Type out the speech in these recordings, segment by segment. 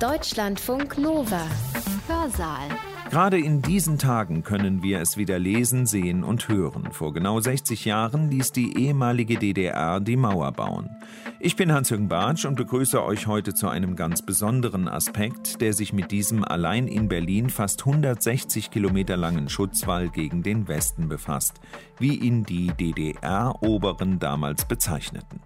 Deutschlandfunk Nova. Hörsaal. Gerade in diesen Tagen können wir es wieder lesen, sehen und hören. Vor genau 60 Jahren ließ die ehemalige DDR die Mauer bauen. Ich bin Hans-Jürgen Bartsch und begrüße euch heute zu einem ganz besonderen Aspekt, der sich mit diesem allein in Berlin fast 160 Kilometer langen Schutzwall gegen den Westen befasst, wie ihn die DDR-Oberen damals bezeichneten.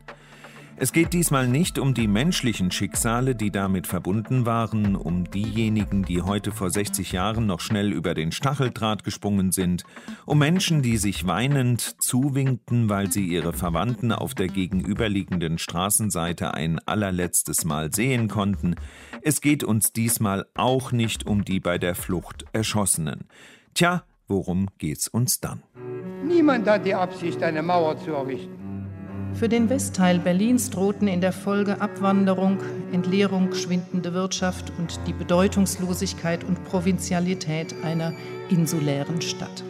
Es geht diesmal nicht um die menschlichen Schicksale, die damit verbunden waren, um diejenigen, die heute vor 60 Jahren noch schnell über den Stacheldraht gesprungen sind, um Menschen, die sich weinend zuwinkten, weil sie ihre Verwandten auf der gegenüberliegenden Straßenseite ein allerletztes Mal sehen konnten. Es geht uns diesmal auch nicht um die bei der Flucht Erschossenen. Tja, worum geht's uns dann? Niemand hat die Absicht, eine Mauer zu errichten. Für den Westteil Berlins drohten in der Folge Abwanderung, Entleerung, schwindende Wirtschaft und die Bedeutungslosigkeit und Provinzialität einer insulären Stadt.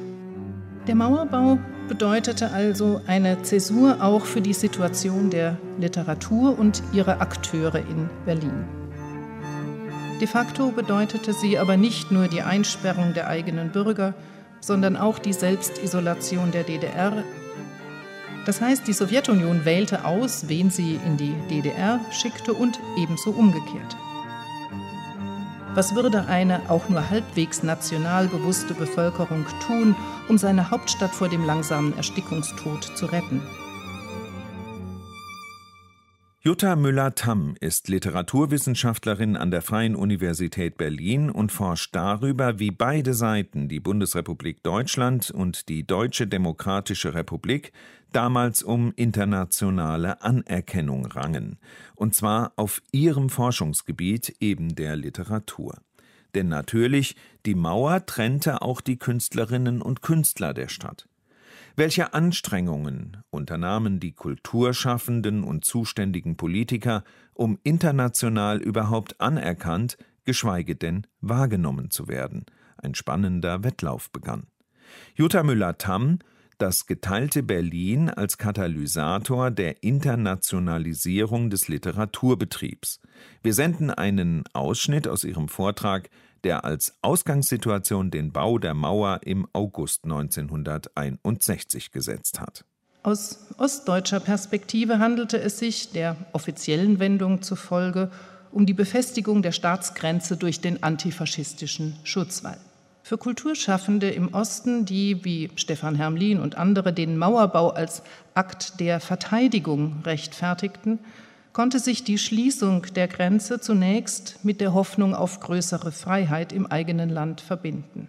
Der Mauerbau bedeutete also eine Zäsur auch für die Situation der Literatur und ihrer Akteure in Berlin. De facto bedeutete sie aber nicht nur die Einsperrung der eigenen Bürger, sondern auch die Selbstisolation der DDR das heißt, die Sowjetunion wählte aus, wen sie in die DDR schickte und ebenso umgekehrt. Was würde eine auch nur halbwegs national bewusste Bevölkerung tun, um seine Hauptstadt vor dem langsamen Erstickungstod zu retten? Jutta Müller-Tamm ist Literaturwissenschaftlerin an der Freien Universität Berlin und forscht darüber, wie beide Seiten, die Bundesrepublik Deutschland und die Deutsche Demokratische Republik, damals um internationale Anerkennung rangen, und zwar auf ihrem Forschungsgebiet eben der Literatur. Denn natürlich, die Mauer trennte auch die Künstlerinnen und Künstler der Stadt. Welche Anstrengungen unternahmen die Kulturschaffenden und zuständigen Politiker, um international überhaupt anerkannt, geschweige denn wahrgenommen zu werden? Ein spannender Wettlauf begann. Jutta Müller-Tamm das geteilte Berlin als Katalysator der Internationalisierung des Literaturbetriebs. Wir senden einen Ausschnitt aus ihrem Vortrag der als Ausgangssituation den Bau der Mauer im August 1961 gesetzt hat. Aus ostdeutscher Perspektive handelte es sich, der offiziellen Wendung zufolge, um die Befestigung der Staatsgrenze durch den antifaschistischen Schutzwall. Für Kulturschaffende im Osten, die wie Stefan Hermlin und andere den Mauerbau als Akt der Verteidigung rechtfertigten, konnte sich die Schließung der Grenze zunächst mit der Hoffnung auf größere Freiheit im eigenen Land verbinden.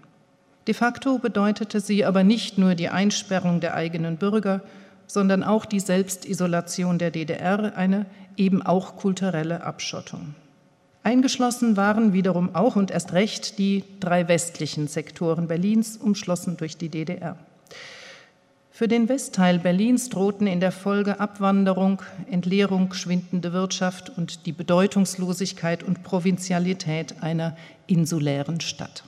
De facto bedeutete sie aber nicht nur die Einsperrung der eigenen Bürger, sondern auch die Selbstisolation der DDR, eine eben auch kulturelle Abschottung. Eingeschlossen waren wiederum auch und erst recht die drei westlichen Sektoren Berlins, umschlossen durch die DDR. Für den Westteil Berlins drohten in der Folge Abwanderung, Entleerung, schwindende Wirtschaft und die Bedeutungslosigkeit und Provinzialität einer insulären Stadt.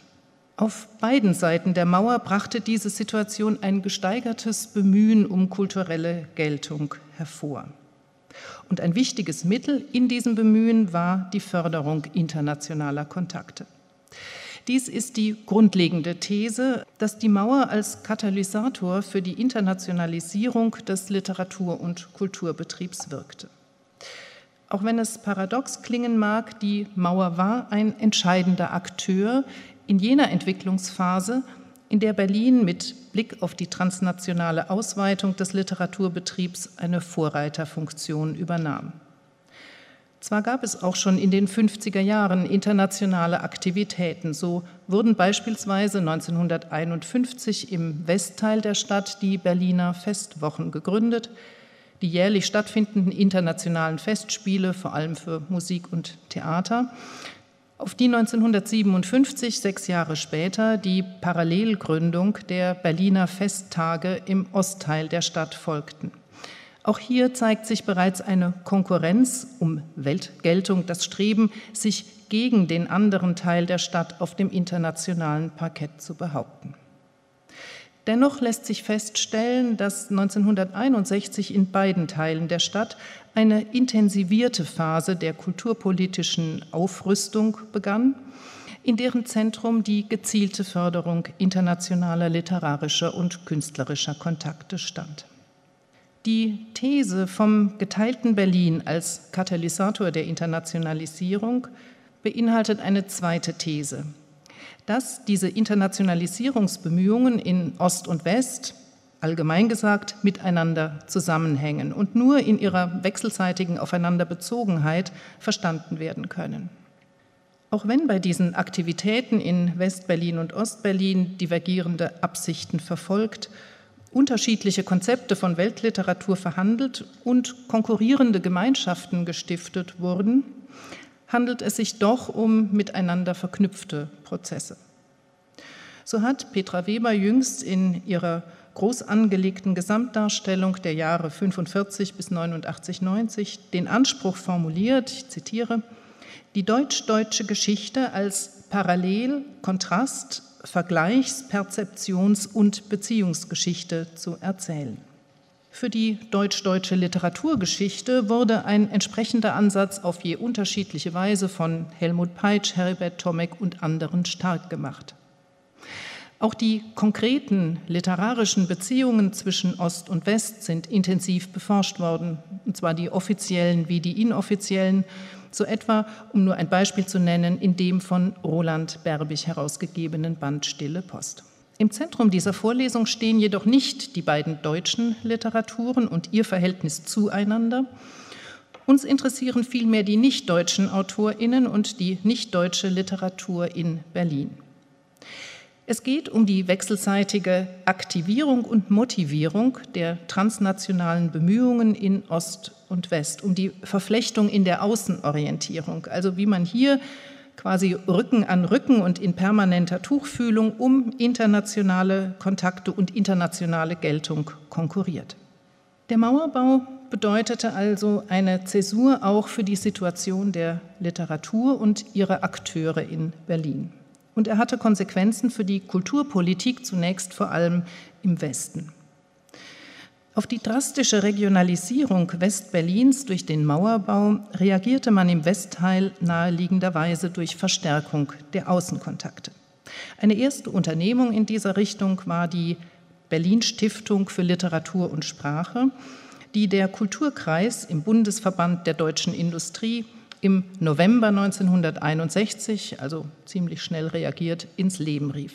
Auf beiden Seiten der Mauer brachte diese Situation ein gesteigertes Bemühen um kulturelle Geltung hervor. Und ein wichtiges Mittel in diesem Bemühen war die Förderung internationaler Kontakte. Dies ist die grundlegende These, dass die Mauer als Katalysator für die Internationalisierung des Literatur- und Kulturbetriebs wirkte. Auch wenn es paradox klingen mag, die Mauer war ein entscheidender Akteur in jener Entwicklungsphase, in der Berlin mit Blick auf die transnationale Ausweitung des Literaturbetriebs eine Vorreiterfunktion übernahm. Zwar gab es auch schon in den 50er Jahren internationale Aktivitäten. So wurden beispielsweise 1951 im Westteil der Stadt die Berliner Festwochen gegründet, die jährlich stattfindenden internationalen Festspiele, vor allem für Musik und Theater, auf die 1957, sechs Jahre später, die Parallelgründung der Berliner Festtage im Ostteil der Stadt folgten. Auch hier zeigt sich bereits eine Konkurrenz um Weltgeltung, das Streben, sich gegen den anderen Teil der Stadt auf dem internationalen Parkett zu behaupten. Dennoch lässt sich feststellen, dass 1961 in beiden Teilen der Stadt eine intensivierte Phase der kulturpolitischen Aufrüstung begann, in deren Zentrum die gezielte Förderung internationaler literarischer und künstlerischer Kontakte stand. Die These vom geteilten Berlin als Katalysator der Internationalisierung beinhaltet eine zweite These, dass diese Internationalisierungsbemühungen in Ost und West, allgemein gesagt, miteinander zusammenhängen und nur in ihrer wechselseitigen Aufeinanderbezogenheit verstanden werden können. Auch wenn bei diesen Aktivitäten in West-Berlin und Ost-Berlin divergierende Absichten verfolgt, unterschiedliche Konzepte von Weltliteratur verhandelt und konkurrierende Gemeinschaften gestiftet wurden, handelt es sich doch um miteinander verknüpfte Prozesse. So hat Petra Weber jüngst in ihrer groß angelegten Gesamtdarstellung der Jahre 45 bis 89, 90 den Anspruch formuliert, ich zitiere, die deutsch-deutsche Geschichte als Parallel, Kontrast, Vergleichs-, Perzeptions- und Beziehungsgeschichte zu erzählen. Für die deutsch-deutsche Literaturgeschichte wurde ein entsprechender Ansatz auf je unterschiedliche Weise von Helmut Peitsch, Herbert Tomek und anderen stark gemacht. Auch die konkreten literarischen Beziehungen zwischen Ost und West sind intensiv beforscht worden, und zwar die offiziellen wie die inoffiziellen, so etwa, um nur ein Beispiel zu nennen, in dem von Roland Berbig herausgegebenen Band Stille Post. Im Zentrum dieser Vorlesung stehen jedoch nicht die beiden deutschen Literaturen und ihr Verhältnis zueinander. Uns interessieren vielmehr die nicht-deutschen Autorinnen und die nicht-deutsche Literatur in Berlin. Es geht um die wechselseitige Aktivierung und Motivierung der transnationalen Bemühungen in Ost und West, um die Verflechtung in der Außenorientierung, also wie man hier quasi Rücken an Rücken und in permanenter Tuchfühlung um internationale Kontakte und internationale Geltung konkurriert. Der Mauerbau bedeutete also eine Zäsur auch für die Situation der Literatur und ihrer Akteure in Berlin. Und er hatte Konsequenzen für die Kulturpolitik zunächst vor allem im Westen. Auf die drastische Regionalisierung Westberlins durch den Mauerbau reagierte man im Westteil naheliegenderweise durch Verstärkung der Außenkontakte. Eine erste Unternehmung in dieser Richtung war die Berlin Stiftung für Literatur und Sprache, die der Kulturkreis im Bundesverband der deutschen Industrie im November 1961, also ziemlich schnell reagiert, ins Leben rief.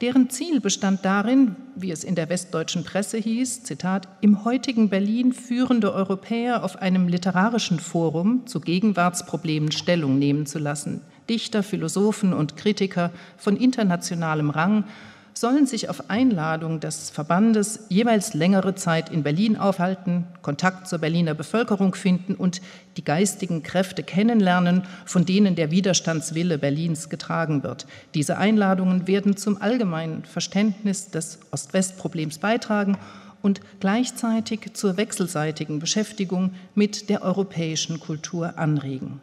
Deren Ziel bestand darin, wie es in der westdeutschen Presse hieß, Zitat, im heutigen Berlin führende Europäer auf einem literarischen Forum zu Gegenwartsproblemen Stellung nehmen zu lassen, Dichter, Philosophen und Kritiker von internationalem Rang sollen sich auf Einladung des Verbandes jeweils längere Zeit in Berlin aufhalten, Kontakt zur Berliner Bevölkerung finden und die geistigen Kräfte kennenlernen, von denen der Widerstandswille Berlins getragen wird. Diese Einladungen werden zum allgemeinen Verständnis des Ost-West-Problems beitragen und gleichzeitig zur wechselseitigen Beschäftigung mit der europäischen Kultur anregen.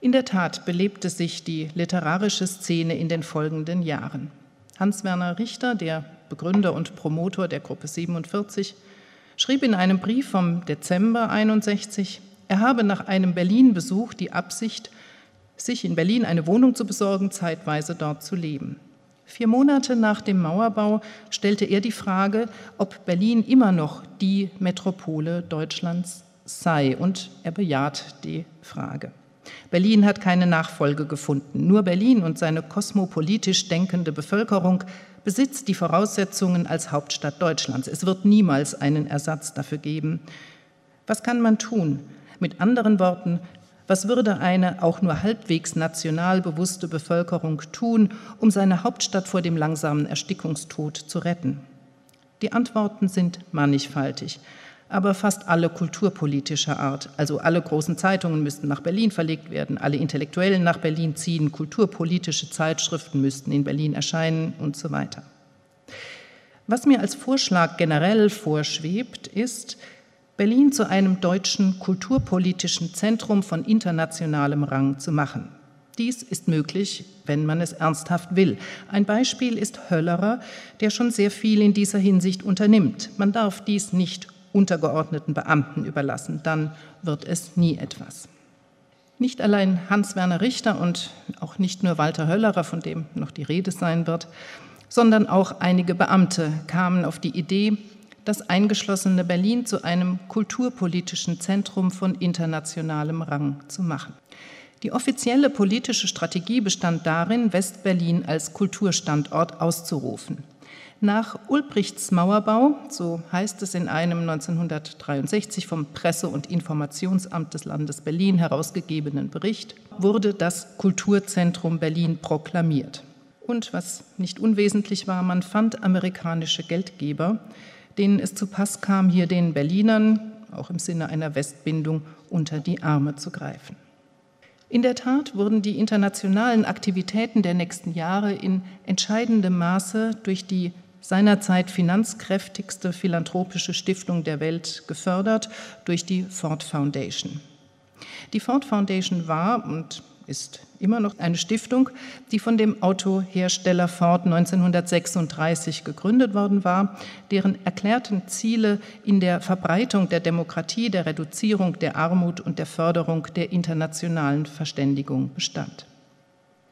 In der Tat belebte sich die literarische Szene in den folgenden Jahren. Hans-Werner Richter, der Begründer und Promotor der Gruppe 47, schrieb in einem Brief vom Dezember 61, er habe nach einem Berlin-Besuch die Absicht, sich in Berlin eine Wohnung zu besorgen, zeitweise dort zu leben. Vier Monate nach dem Mauerbau stellte er die Frage, ob Berlin immer noch die Metropole Deutschlands sei, und er bejaht die Frage. Berlin hat keine Nachfolge gefunden. Nur Berlin und seine kosmopolitisch denkende Bevölkerung besitzt die Voraussetzungen als Hauptstadt Deutschlands. Es wird niemals einen Ersatz dafür geben. Was kann man tun? Mit anderen Worten, was würde eine auch nur halbwegs national bewusste Bevölkerung tun, um seine Hauptstadt vor dem langsamen Erstickungstod zu retten? Die Antworten sind mannigfaltig aber fast alle kulturpolitischer Art. Also alle großen Zeitungen müssten nach Berlin verlegt werden, alle Intellektuellen nach Berlin ziehen, kulturpolitische Zeitschriften müssten in Berlin erscheinen und so weiter. Was mir als Vorschlag generell vorschwebt, ist, Berlin zu einem deutschen kulturpolitischen Zentrum von internationalem Rang zu machen. Dies ist möglich, wenn man es ernsthaft will. Ein Beispiel ist Höllerer, der schon sehr viel in dieser Hinsicht unternimmt. Man darf dies nicht untergeordneten Beamten überlassen, dann wird es nie etwas. Nicht allein Hans-Werner Richter und auch nicht nur Walter Höllerer, von dem noch die Rede sein wird, sondern auch einige Beamte kamen auf die Idee, das eingeschlossene Berlin zu einem kulturpolitischen Zentrum von internationalem Rang zu machen. Die offizielle politische Strategie bestand darin, Westberlin als Kulturstandort auszurufen. Nach Ulbrichts Mauerbau, so heißt es in einem 1963 vom Presse- und Informationsamt des Landes Berlin herausgegebenen Bericht, wurde das Kulturzentrum Berlin proklamiert. Und was nicht unwesentlich war, man fand amerikanische Geldgeber, denen es zu Pass kam, hier den Berlinern, auch im Sinne einer Westbindung, unter die Arme zu greifen. In der Tat wurden die internationalen Aktivitäten der nächsten Jahre in entscheidendem Maße durch die seinerzeit finanzkräftigste philanthropische Stiftung der Welt gefördert, durch die Ford Foundation. Die Ford Foundation war und ist immer noch eine Stiftung, die von dem Autohersteller Ford 1936 gegründet worden war, deren erklärten Ziele in der Verbreitung der Demokratie, der Reduzierung der Armut und der Förderung der internationalen Verständigung bestand.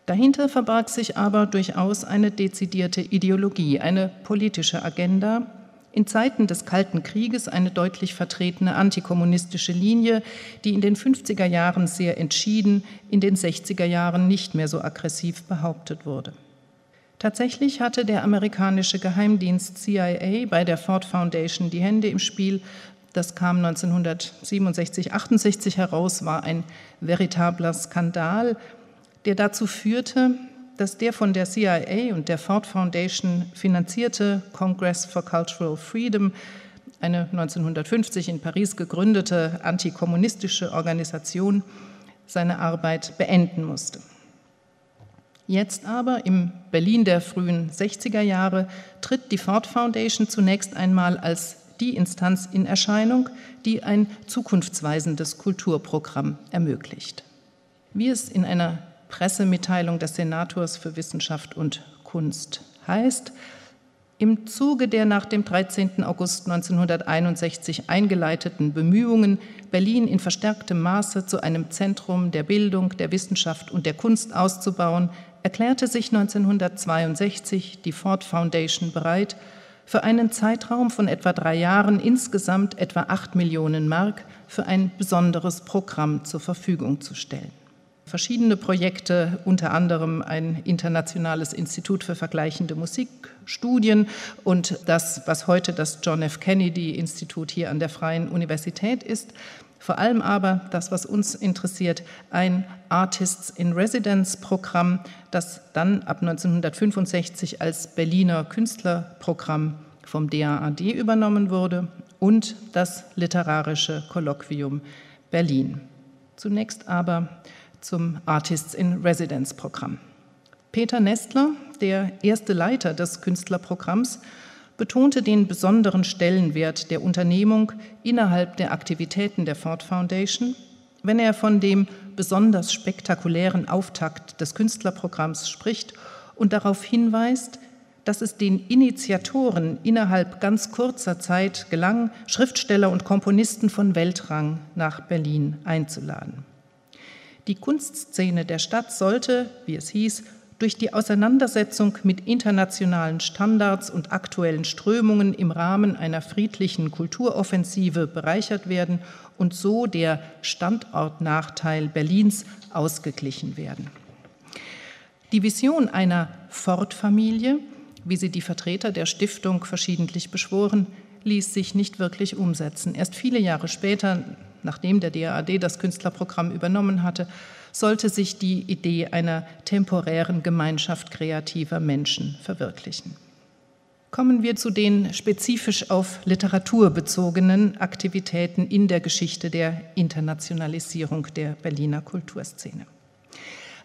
Dahinter verbarg sich aber durchaus eine dezidierte Ideologie, eine politische Agenda, in Zeiten des Kalten Krieges eine deutlich vertretene antikommunistische Linie, die in den 50er Jahren sehr entschieden, in den 60er Jahren nicht mehr so aggressiv behauptet wurde. Tatsächlich hatte der amerikanische Geheimdienst CIA bei der Ford Foundation die Hände im Spiel. Das kam 1967, 68 heraus, war ein veritabler Skandal, der dazu führte, dass der von der CIA und der Ford Foundation finanzierte Congress for Cultural Freedom, eine 1950 in Paris gegründete antikommunistische Organisation, seine Arbeit beenden musste. Jetzt aber, im Berlin der frühen 60er Jahre, tritt die Ford Foundation zunächst einmal als die Instanz in Erscheinung, die ein zukunftsweisendes Kulturprogramm ermöglicht. Wie es in einer Pressemitteilung des Senators für Wissenschaft und Kunst heißt, im Zuge der nach dem 13. August 1961 eingeleiteten Bemühungen, Berlin in verstärktem Maße zu einem Zentrum der Bildung, der Wissenschaft und der Kunst auszubauen, erklärte sich 1962 die Ford Foundation bereit, für einen Zeitraum von etwa drei Jahren insgesamt etwa acht Millionen Mark für ein besonderes Programm zur Verfügung zu stellen verschiedene Projekte, unter anderem ein internationales Institut für vergleichende Musikstudien und das, was heute das John F. Kennedy Institut hier an der Freien Universität ist. Vor allem aber das, was uns interessiert, ein Artists in Residence Programm, das dann ab 1965 als Berliner Künstlerprogramm vom DAAD übernommen wurde und das Literarische Kolloquium Berlin. Zunächst aber zum Artists in Residence Programm. Peter Nestler, der erste Leiter des Künstlerprogramms, betonte den besonderen Stellenwert der Unternehmung innerhalb der Aktivitäten der Ford Foundation, wenn er von dem besonders spektakulären Auftakt des Künstlerprogramms spricht und darauf hinweist, dass es den Initiatoren innerhalb ganz kurzer Zeit gelang, Schriftsteller und Komponisten von Weltrang nach Berlin einzuladen. Die Kunstszene der Stadt sollte, wie es hieß, durch die Auseinandersetzung mit internationalen Standards und aktuellen Strömungen im Rahmen einer friedlichen Kulturoffensive bereichert werden und so der Standortnachteil Berlins ausgeglichen werden. Die Vision einer Ford-Familie, wie sie die Vertreter der Stiftung verschiedentlich beschworen, ließ sich nicht wirklich umsetzen. Erst viele Jahre später, nachdem der DAAD das Künstlerprogramm übernommen hatte, sollte sich die Idee einer temporären Gemeinschaft kreativer Menschen verwirklichen. Kommen wir zu den spezifisch auf Literatur bezogenen Aktivitäten in der Geschichte der Internationalisierung der Berliner Kulturszene.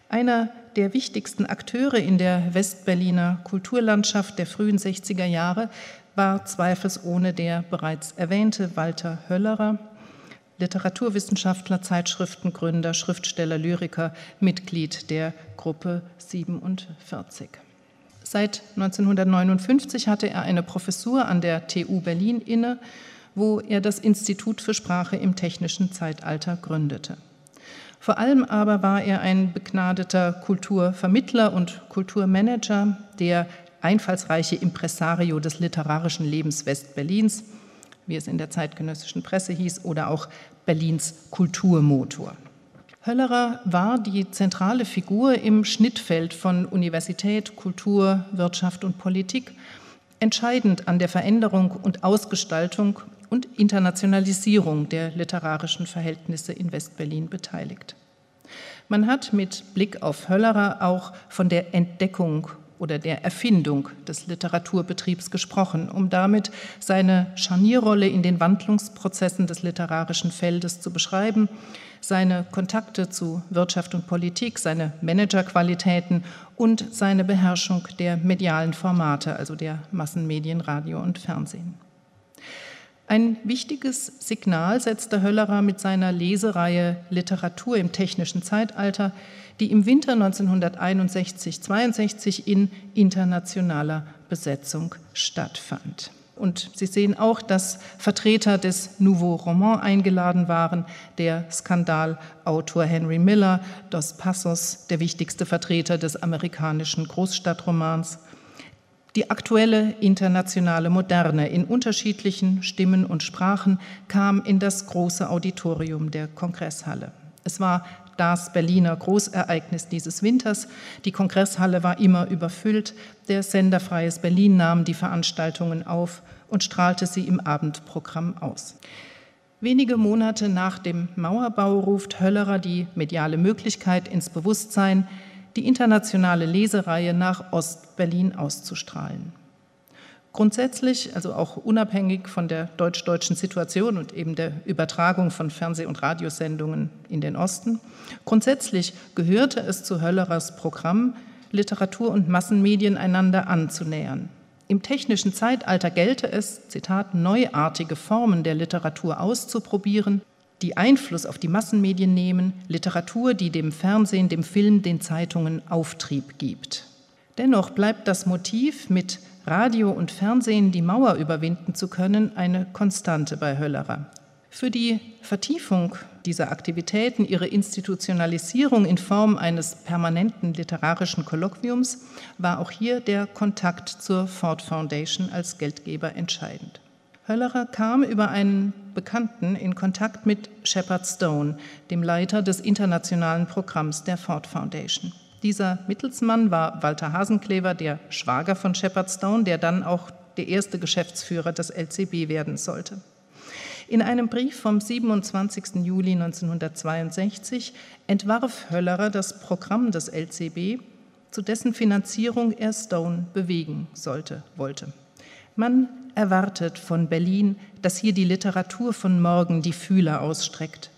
Einer der wichtigsten Akteure in der Westberliner Kulturlandschaft der frühen 60er Jahre war zweifelsohne der bereits erwähnte Walter Höllerer, Literaturwissenschaftler, Zeitschriftengründer, Schriftsteller, Lyriker, Mitglied der Gruppe 47. Seit 1959 hatte er eine Professur an der TU Berlin inne, wo er das Institut für Sprache im technischen Zeitalter gründete. Vor allem aber war er ein begnadeter Kulturvermittler und Kulturmanager, der einfallsreiche Impresario des literarischen Lebens Westberlins, wie es in der zeitgenössischen Presse hieß, oder auch Berlins Kulturmotor. Höllerer war die zentrale Figur im Schnittfeld von Universität, Kultur, Wirtschaft und Politik, entscheidend an der Veränderung und Ausgestaltung und Internationalisierung der literarischen Verhältnisse in Westberlin beteiligt. Man hat mit Blick auf Höllerer auch von der Entdeckung oder der Erfindung des Literaturbetriebs gesprochen, um damit seine Scharnierrolle in den Wandlungsprozessen des literarischen Feldes zu beschreiben seine Kontakte zu Wirtschaft und Politik, seine Managerqualitäten und seine Beherrschung der medialen Formate, also der Massenmedien, Radio und Fernsehen. Ein wichtiges Signal setzte Höllerer mit seiner Lesereihe Literatur im technischen Zeitalter, die im Winter 1961-62 in internationaler Besetzung stattfand. Und Sie sehen auch, dass Vertreter des Nouveau Roman eingeladen waren, der Skandalautor Henry Miller, Dos Passos, der wichtigste Vertreter des amerikanischen Großstadtromans, die aktuelle internationale Moderne in unterschiedlichen Stimmen und Sprachen kam in das große Auditorium der Kongresshalle. Es war das Berliner Großereignis dieses Winters. Die Kongresshalle war immer überfüllt. Der Sender Freies Berlin nahm die Veranstaltungen auf und strahlte sie im Abendprogramm aus. Wenige Monate nach dem Mauerbau ruft Höllerer die mediale Möglichkeit ins Bewusstsein, die internationale Lesereihe nach Ostberlin auszustrahlen. Grundsätzlich, also auch unabhängig von der deutsch-deutschen Situation und eben der Übertragung von Fernseh- und Radiosendungen in den Osten, grundsätzlich gehörte es zu Höllerers Programm, Literatur und Massenmedien einander anzunähern. Im technischen Zeitalter gelte es, Zitat, neuartige Formen der Literatur auszuprobieren, die Einfluss auf die Massenmedien nehmen, Literatur, die dem Fernsehen, dem Film, den Zeitungen Auftrieb gibt. Dennoch bleibt das Motiv, mit Radio und Fernsehen die Mauer überwinden zu können, eine Konstante bei Höllerer. Für die Vertiefung dieser Aktivitäten, ihre Institutionalisierung in Form eines permanenten literarischen Kolloquiums war auch hier der Kontakt zur Ford Foundation als Geldgeber entscheidend. Höllerer kam über einen Bekannten in Kontakt mit Shepard Stone, dem Leiter des internationalen Programms der Ford Foundation. Dieser Mittelsmann war Walter Hasenklever, der Schwager von Shepard Stone, der dann auch der erste Geschäftsführer des LCB werden sollte. In einem Brief vom 27. Juli 1962 entwarf Höllerer das Programm des LCB, zu dessen Finanzierung er Stone bewegen sollte, wollte. Man erwartet von Berlin, dass hier die Literatur von morgen die Fühler ausstreckt.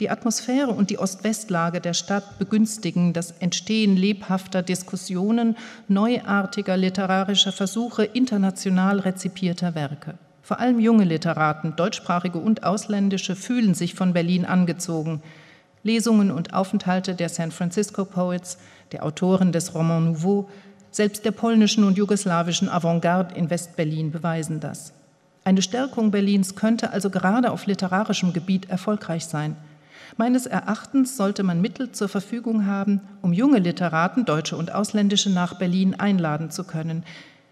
Die Atmosphäre und die Ost-West-Lage der Stadt begünstigen das Entstehen lebhafter Diskussionen, neuartiger literarischer Versuche, international rezipierter Werke. Vor allem junge Literaten, deutschsprachige und ausländische, fühlen sich von Berlin angezogen. Lesungen und Aufenthalte der San Francisco Poets, der Autoren des Roman Nouveau, selbst der polnischen und jugoslawischen Avantgarde in Westberlin beweisen das. Eine Stärkung Berlins könnte also gerade auf literarischem Gebiet erfolgreich sein. Meines Erachtens sollte man Mittel zur Verfügung haben, um junge Literaten, deutsche und ausländische, nach Berlin einladen zu können.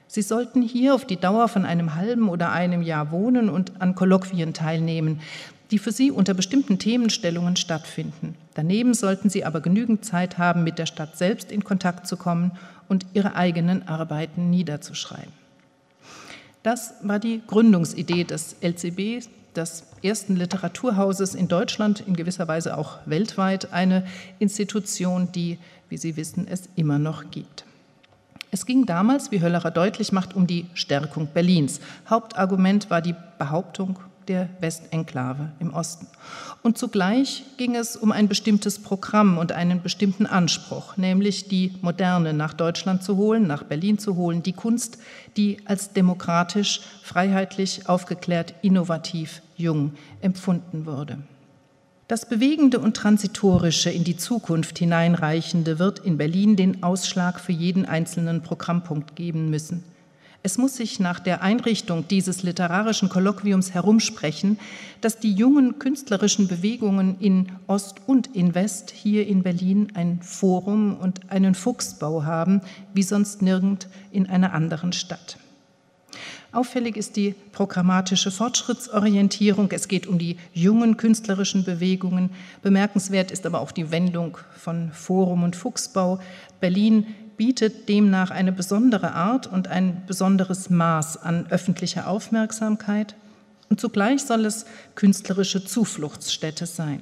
Sie sollten hier auf die Dauer von einem halben oder einem Jahr wohnen und an Kolloquien teilnehmen die für sie unter bestimmten Themenstellungen stattfinden. Daneben sollten sie aber genügend Zeit haben, mit der Stadt selbst in Kontakt zu kommen und ihre eigenen Arbeiten niederzuschreiben. Das war die Gründungsidee des LCB, des ersten Literaturhauses in Deutschland, in gewisser Weise auch weltweit, eine Institution, die, wie Sie wissen, es immer noch gibt. Es ging damals, wie Höllerer deutlich macht, um die Stärkung Berlins. Hauptargument war die Behauptung der Westenklave im Osten. Und zugleich ging es um ein bestimmtes Programm und einen bestimmten Anspruch, nämlich die Moderne nach Deutschland zu holen, nach Berlin zu holen, die Kunst, die als demokratisch, freiheitlich, aufgeklärt, innovativ, jung empfunden wurde. Das Bewegende und Transitorische in die Zukunft hineinreichende wird in Berlin den Ausschlag für jeden einzelnen Programmpunkt geben müssen. Es muss sich nach der Einrichtung dieses literarischen Kolloquiums herumsprechen, dass die jungen künstlerischen Bewegungen in Ost und in West hier in Berlin ein Forum und einen Fuchsbau haben, wie sonst nirgend in einer anderen Stadt. Auffällig ist die programmatische Fortschrittsorientierung. Es geht um die jungen künstlerischen Bewegungen. Bemerkenswert ist aber auch die Wendung von Forum und Fuchsbau. Berlin bietet demnach eine besondere Art und ein besonderes Maß an öffentlicher Aufmerksamkeit und zugleich soll es künstlerische Zufluchtsstätte sein.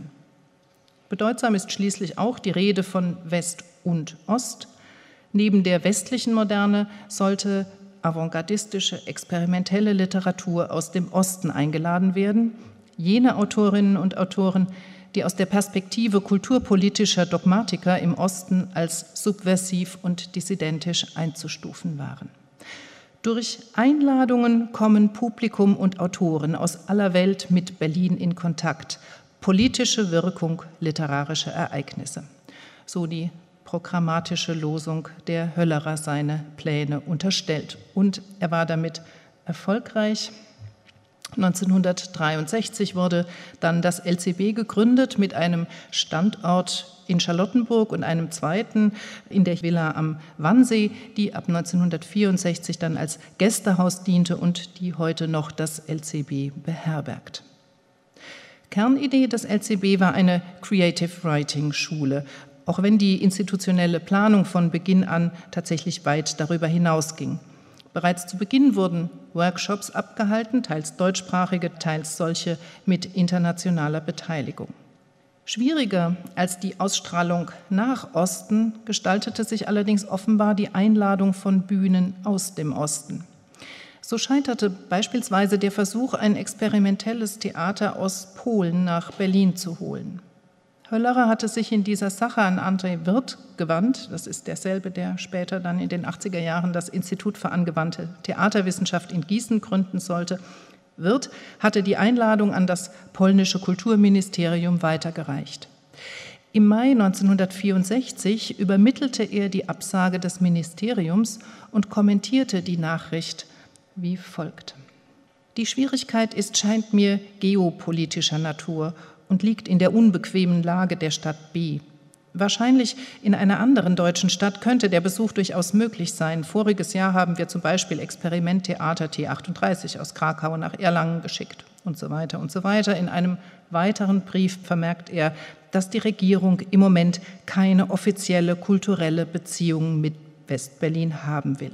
Bedeutsam ist schließlich auch die Rede von West und Ost. Neben der westlichen Moderne sollte avantgardistische, experimentelle Literatur aus dem Osten eingeladen werden. Jene Autorinnen und Autoren, die aus der Perspektive kulturpolitischer Dogmatiker im Osten als subversiv und dissidentisch einzustufen waren. Durch Einladungen kommen Publikum und Autoren aus aller Welt mit Berlin in Kontakt. Politische Wirkung literarischer Ereignisse. So die programmatische Losung der Höllerer seine Pläne unterstellt. Und er war damit erfolgreich. 1963 wurde dann das LCB gegründet mit einem Standort in Charlottenburg und einem zweiten in der Villa am Wannsee, die ab 1964 dann als Gästehaus diente und die heute noch das LCB beherbergt. Kernidee des LCB war eine Creative Writing Schule, auch wenn die institutionelle Planung von Beginn an tatsächlich weit darüber hinausging. Bereits zu Beginn wurden Workshops abgehalten, teils deutschsprachige, teils solche mit internationaler Beteiligung. Schwieriger als die Ausstrahlung nach Osten gestaltete sich allerdings offenbar die Einladung von Bühnen aus dem Osten. So scheiterte beispielsweise der Versuch, ein experimentelles Theater aus Polen nach Berlin zu holen. Höllerer hatte sich in dieser Sache an André Wirth gewandt. Das ist derselbe, der später dann in den 80er Jahren das Institut für angewandte Theaterwissenschaft in Gießen gründen sollte. Wirth hatte die Einladung an das polnische Kulturministerium weitergereicht. Im Mai 1964 übermittelte er die Absage des Ministeriums und kommentierte die Nachricht wie folgt. Die Schwierigkeit ist, scheint mir, geopolitischer Natur und liegt in der unbequemen Lage der Stadt B. Wahrscheinlich in einer anderen deutschen Stadt könnte der Besuch durchaus möglich sein. Voriges Jahr haben wir zum Beispiel Experimenttheater T38 aus Krakau nach Erlangen geschickt und so weiter und so weiter. In einem weiteren Brief vermerkt er, dass die Regierung im Moment keine offizielle kulturelle Beziehung mit Westberlin haben will.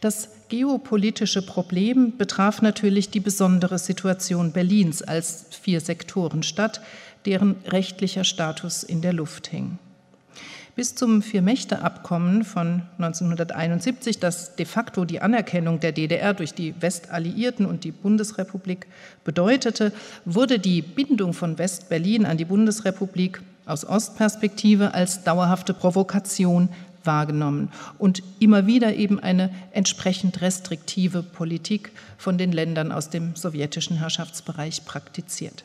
Das geopolitische Problem betraf natürlich die besondere Situation Berlins als Vier-Sektoren-Stadt, deren rechtlicher Status in der Luft hing. Bis zum Vier-Mächte-Abkommen von 1971, das de facto die Anerkennung der DDR durch die Westalliierten und die Bundesrepublik bedeutete, wurde die Bindung von West-Berlin an die Bundesrepublik aus Ostperspektive als dauerhafte Provokation wahrgenommen und immer wieder eben eine entsprechend restriktive Politik von den Ländern aus dem sowjetischen Herrschaftsbereich praktiziert.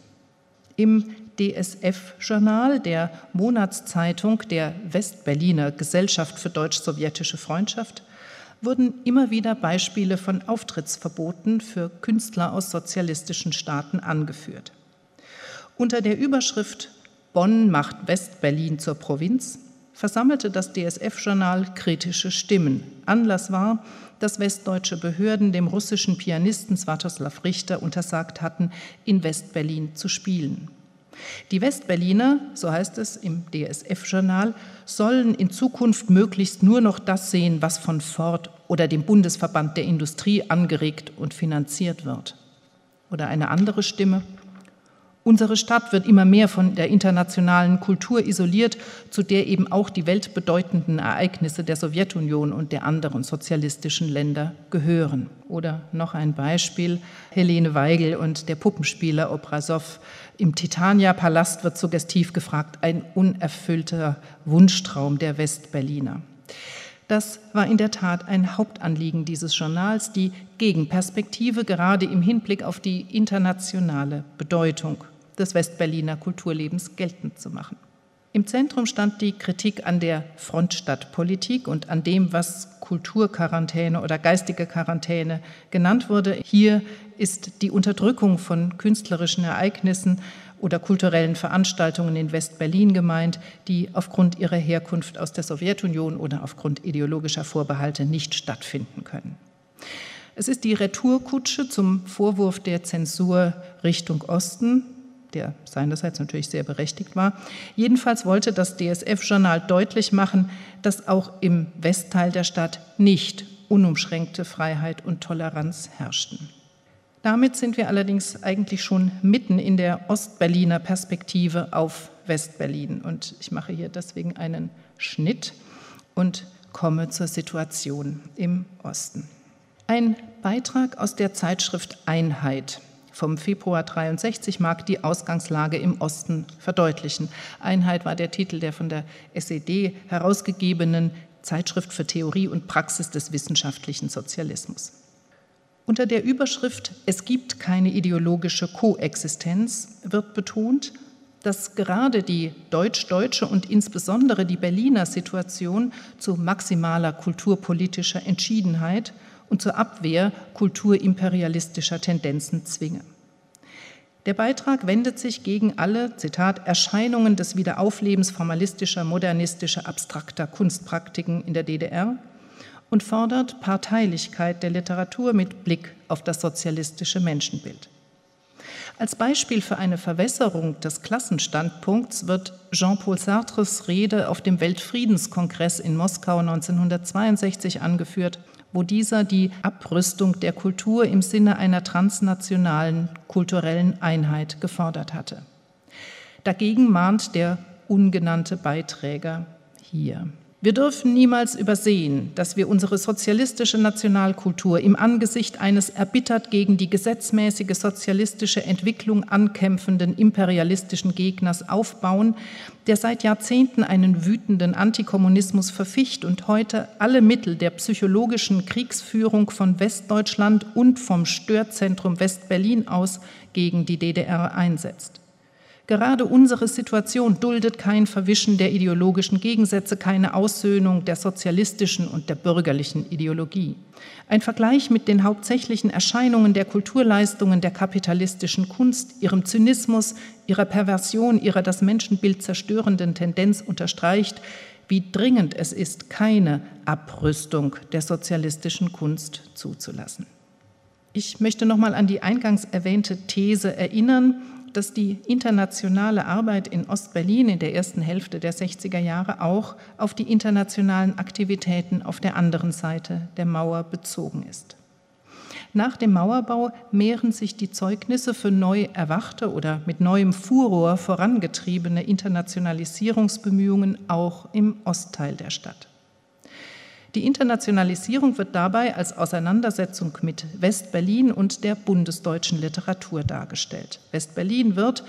Im DSF-Journal, der Monatszeitung der Westberliner Gesellschaft für deutsch-sowjetische Freundschaft, wurden immer wieder Beispiele von Auftrittsverboten für Künstler aus sozialistischen Staaten angeführt. Unter der Überschrift Bonn macht Westberlin zur Provinz versammelte das DSF-Journal kritische Stimmen. Anlass war, dass westdeutsche Behörden dem russischen Pianisten Svatoslav Richter untersagt hatten, in Westberlin zu spielen. Die Westberliner, so heißt es im DSF-Journal, sollen in Zukunft möglichst nur noch das sehen, was von Ford oder dem Bundesverband der Industrie angeregt und finanziert wird. Oder eine andere Stimme, Unsere Stadt wird immer mehr von der internationalen Kultur isoliert, zu der eben auch die weltbedeutenden Ereignisse der Sowjetunion und der anderen sozialistischen Länder gehören. Oder noch ein Beispiel, Helene Weigel und der Puppenspieler Obrasow. Im Titania-Palast wird suggestiv gefragt, ein unerfüllter Wunschtraum der Westberliner. Das war in der Tat ein Hauptanliegen dieses Journals, die Gegenperspektive gerade im Hinblick auf die internationale Bedeutung des Westberliner Kulturlebens geltend zu machen. Im Zentrum stand die Kritik an der Frontstadtpolitik und an dem, was Kulturquarantäne oder geistige Quarantäne genannt wurde. Hier ist die Unterdrückung von künstlerischen Ereignissen oder kulturellen Veranstaltungen in West-Berlin gemeint, die aufgrund ihrer Herkunft aus der Sowjetunion oder aufgrund ideologischer Vorbehalte nicht stattfinden können. Es ist die Retourkutsche zum Vorwurf der Zensur Richtung Osten, der seinerseits natürlich sehr berechtigt war. Jedenfalls wollte das DSF-Journal deutlich machen, dass auch im Westteil der Stadt nicht unumschränkte Freiheit und Toleranz herrschten. Damit sind wir allerdings eigentlich schon mitten in der Ostberliner Perspektive auf Westberlin. Und ich mache hier deswegen einen Schnitt und komme zur Situation im Osten. Ein Beitrag aus der Zeitschrift Einheit vom Februar 63 mag die Ausgangslage im Osten verdeutlichen. Einheit war der Titel der von der SED herausgegebenen Zeitschrift für Theorie und Praxis des wissenschaftlichen Sozialismus. Unter der Überschrift Es gibt keine ideologische Koexistenz wird betont, dass gerade die deutsch-deutsche und insbesondere die Berliner Situation zu maximaler kulturpolitischer Entschiedenheit und zur Abwehr kulturimperialistischer Tendenzen zwinge. Der Beitrag wendet sich gegen alle, Zitat, Erscheinungen des Wiederauflebens formalistischer, modernistischer, abstrakter Kunstpraktiken in der DDR und fordert Parteilichkeit der Literatur mit Blick auf das sozialistische Menschenbild. Als Beispiel für eine Verwässerung des Klassenstandpunkts wird Jean-Paul Sartres Rede auf dem Weltfriedenskongress in Moskau 1962 angeführt, wo dieser die Abrüstung der Kultur im Sinne einer transnationalen kulturellen Einheit gefordert hatte. Dagegen mahnt der ungenannte Beiträger hier. Wir dürfen niemals übersehen, dass wir unsere sozialistische Nationalkultur im Angesicht eines erbittert gegen die gesetzmäßige sozialistische Entwicklung ankämpfenden imperialistischen Gegners aufbauen, der seit Jahrzehnten einen wütenden Antikommunismus verficht und heute alle Mittel der psychologischen Kriegsführung von Westdeutschland und vom Störzentrum Westberlin aus gegen die DDR einsetzt. Gerade unsere Situation duldet kein Verwischen der ideologischen Gegensätze, keine Aussöhnung der sozialistischen und der bürgerlichen Ideologie. Ein Vergleich mit den hauptsächlichen Erscheinungen der Kulturleistungen der kapitalistischen Kunst, ihrem Zynismus, ihrer Perversion, ihrer das Menschenbild zerstörenden Tendenz unterstreicht, wie dringend es ist, keine Abrüstung der sozialistischen Kunst zuzulassen. Ich möchte noch mal an die eingangs erwähnte These erinnern, dass die internationale Arbeit in Ostberlin in der ersten Hälfte der 60er Jahre auch auf die internationalen Aktivitäten auf der anderen Seite der Mauer bezogen ist. Nach dem Mauerbau mehren sich die Zeugnisse für neu erwachte oder mit neuem Furor vorangetriebene Internationalisierungsbemühungen auch im Ostteil der Stadt. Die Internationalisierung wird dabei als Auseinandersetzung mit Westberlin und der bundesdeutschen Literatur dargestellt. Westberlin wird,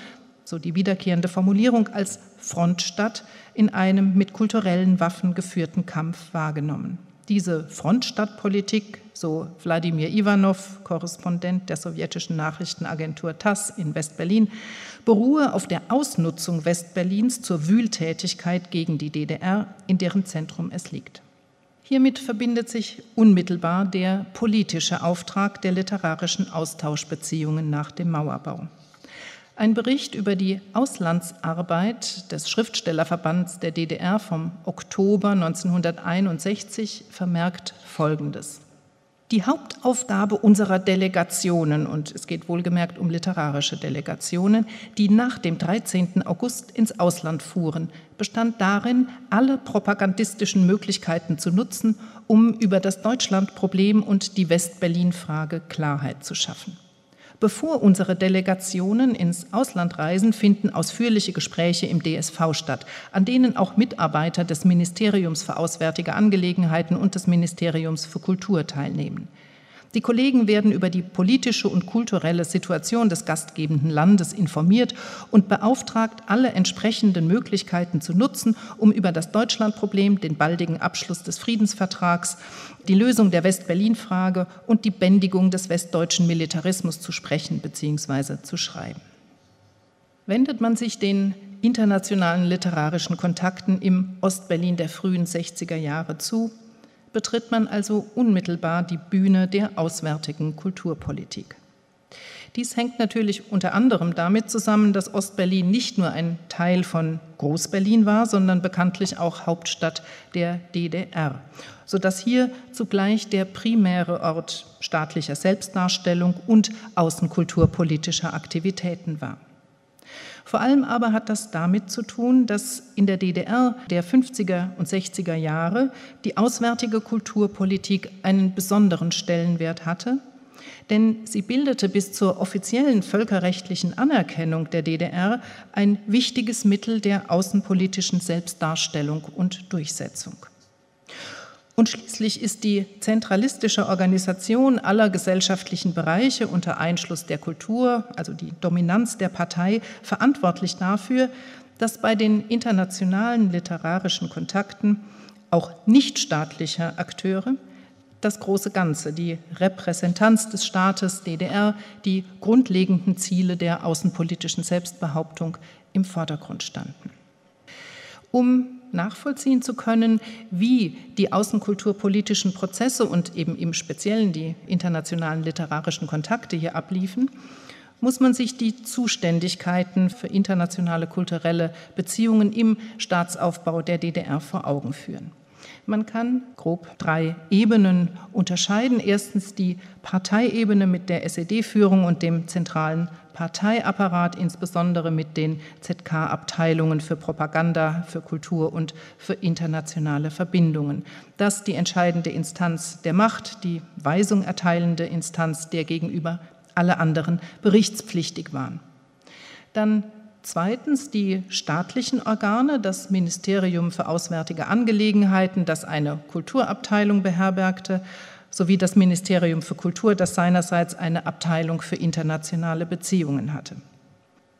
so die wiederkehrende Formulierung, als Frontstadt in einem mit kulturellen Waffen geführten Kampf wahrgenommen. Diese Frontstadtpolitik, so Wladimir Ivanov, Korrespondent der sowjetischen Nachrichtenagentur TASS in Westberlin, beruhe auf der Ausnutzung Westberlins zur Wühltätigkeit gegen die DDR, in deren Zentrum es liegt. Hiermit verbindet sich unmittelbar der politische Auftrag der literarischen Austauschbeziehungen nach dem Mauerbau. Ein Bericht über die Auslandsarbeit des Schriftstellerverbands der DDR vom Oktober 1961 vermerkt Folgendes. Die Hauptaufgabe unserer Delegationen, und es geht wohlgemerkt um literarische Delegationen, die nach dem 13. August ins Ausland fuhren, bestand darin, alle propagandistischen Möglichkeiten zu nutzen, um über das Deutschlandproblem und die Westberlin-Frage Klarheit zu schaffen. Bevor unsere Delegationen ins Ausland reisen, finden ausführliche Gespräche im DSV statt, an denen auch Mitarbeiter des Ministeriums für Auswärtige Angelegenheiten und des Ministeriums für Kultur teilnehmen. Die Kollegen werden über die politische und kulturelle Situation des gastgebenden Landes informiert und beauftragt, alle entsprechenden Möglichkeiten zu nutzen, um über das Deutschlandproblem, den baldigen Abschluss des Friedensvertrags, die Lösung der West-Berlin-Frage und die Bändigung des westdeutschen Militarismus zu sprechen bzw. zu schreiben. Wendet man sich den internationalen literarischen Kontakten im Ostberlin der frühen 60er Jahre zu, betritt man also unmittelbar die Bühne der auswärtigen Kulturpolitik. Dies hängt natürlich unter anderem damit zusammen, dass Ostberlin nicht nur ein Teil von Großberlin war, sondern bekanntlich auch Hauptstadt der DDR, sodass hier zugleich der primäre Ort staatlicher Selbstdarstellung und außenkulturpolitischer Aktivitäten war. Vor allem aber hat das damit zu tun, dass in der DDR der 50er und 60er Jahre die auswärtige Kulturpolitik einen besonderen Stellenwert hatte, denn sie bildete bis zur offiziellen völkerrechtlichen Anerkennung der DDR ein wichtiges Mittel der außenpolitischen Selbstdarstellung und Durchsetzung. Und schließlich ist die zentralistische Organisation aller gesellschaftlichen Bereiche unter Einschluss der Kultur, also die Dominanz der Partei, verantwortlich dafür, dass bei den internationalen literarischen Kontakten auch nichtstaatlicher Akteure das große Ganze, die Repräsentanz des Staates DDR, die grundlegenden Ziele der außenpolitischen Selbstbehauptung im Vordergrund standen. Um nachvollziehen zu können, wie die außenkulturpolitischen Prozesse und eben im Speziellen die internationalen literarischen Kontakte hier abliefen, muss man sich die Zuständigkeiten für internationale kulturelle Beziehungen im Staatsaufbau der DDR vor Augen führen. Man kann grob drei Ebenen unterscheiden. Erstens die Parteiebene mit der SED-Führung und dem zentralen Parteiapparat, insbesondere mit den ZK-Abteilungen für Propaganda, für Kultur und für internationale Verbindungen. Das die entscheidende Instanz der Macht, die Weisung erteilende Instanz, der gegenüber alle anderen berichtspflichtig waren. Dann Zweitens die staatlichen Organe, das Ministerium für Auswärtige Angelegenheiten, das eine Kulturabteilung beherbergte, sowie das Ministerium für Kultur, das seinerseits eine Abteilung für internationale Beziehungen hatte.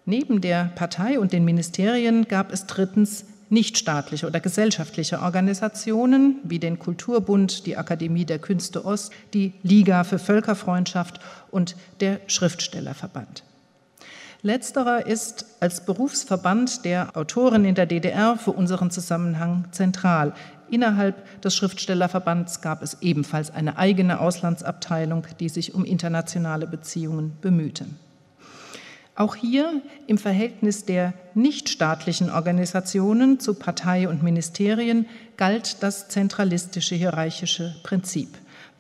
Neben der Partei und den Ministerien gab es drittens nichtstaatliche oder gesellschaftliche Organisationen wie den Kulturbund, die Akademie der Künste Ost, die Liga für Völkerfreundschaft und der Schriftstellerverband. Letzterer ist als Berufsverband der Autoren in der DDR für unseren Zusammenhang zentral. Innerhalb des Schriftstellerverbands gab es ebenfalls eine eigene Auslandsabteilung, die sich um internationale Beziehungen bemühte. Auch hier im Verhältnis der nichtstaatlichen Organisationen zu Partei und Ministerien galt das zentralistische hierarchische Prinzip.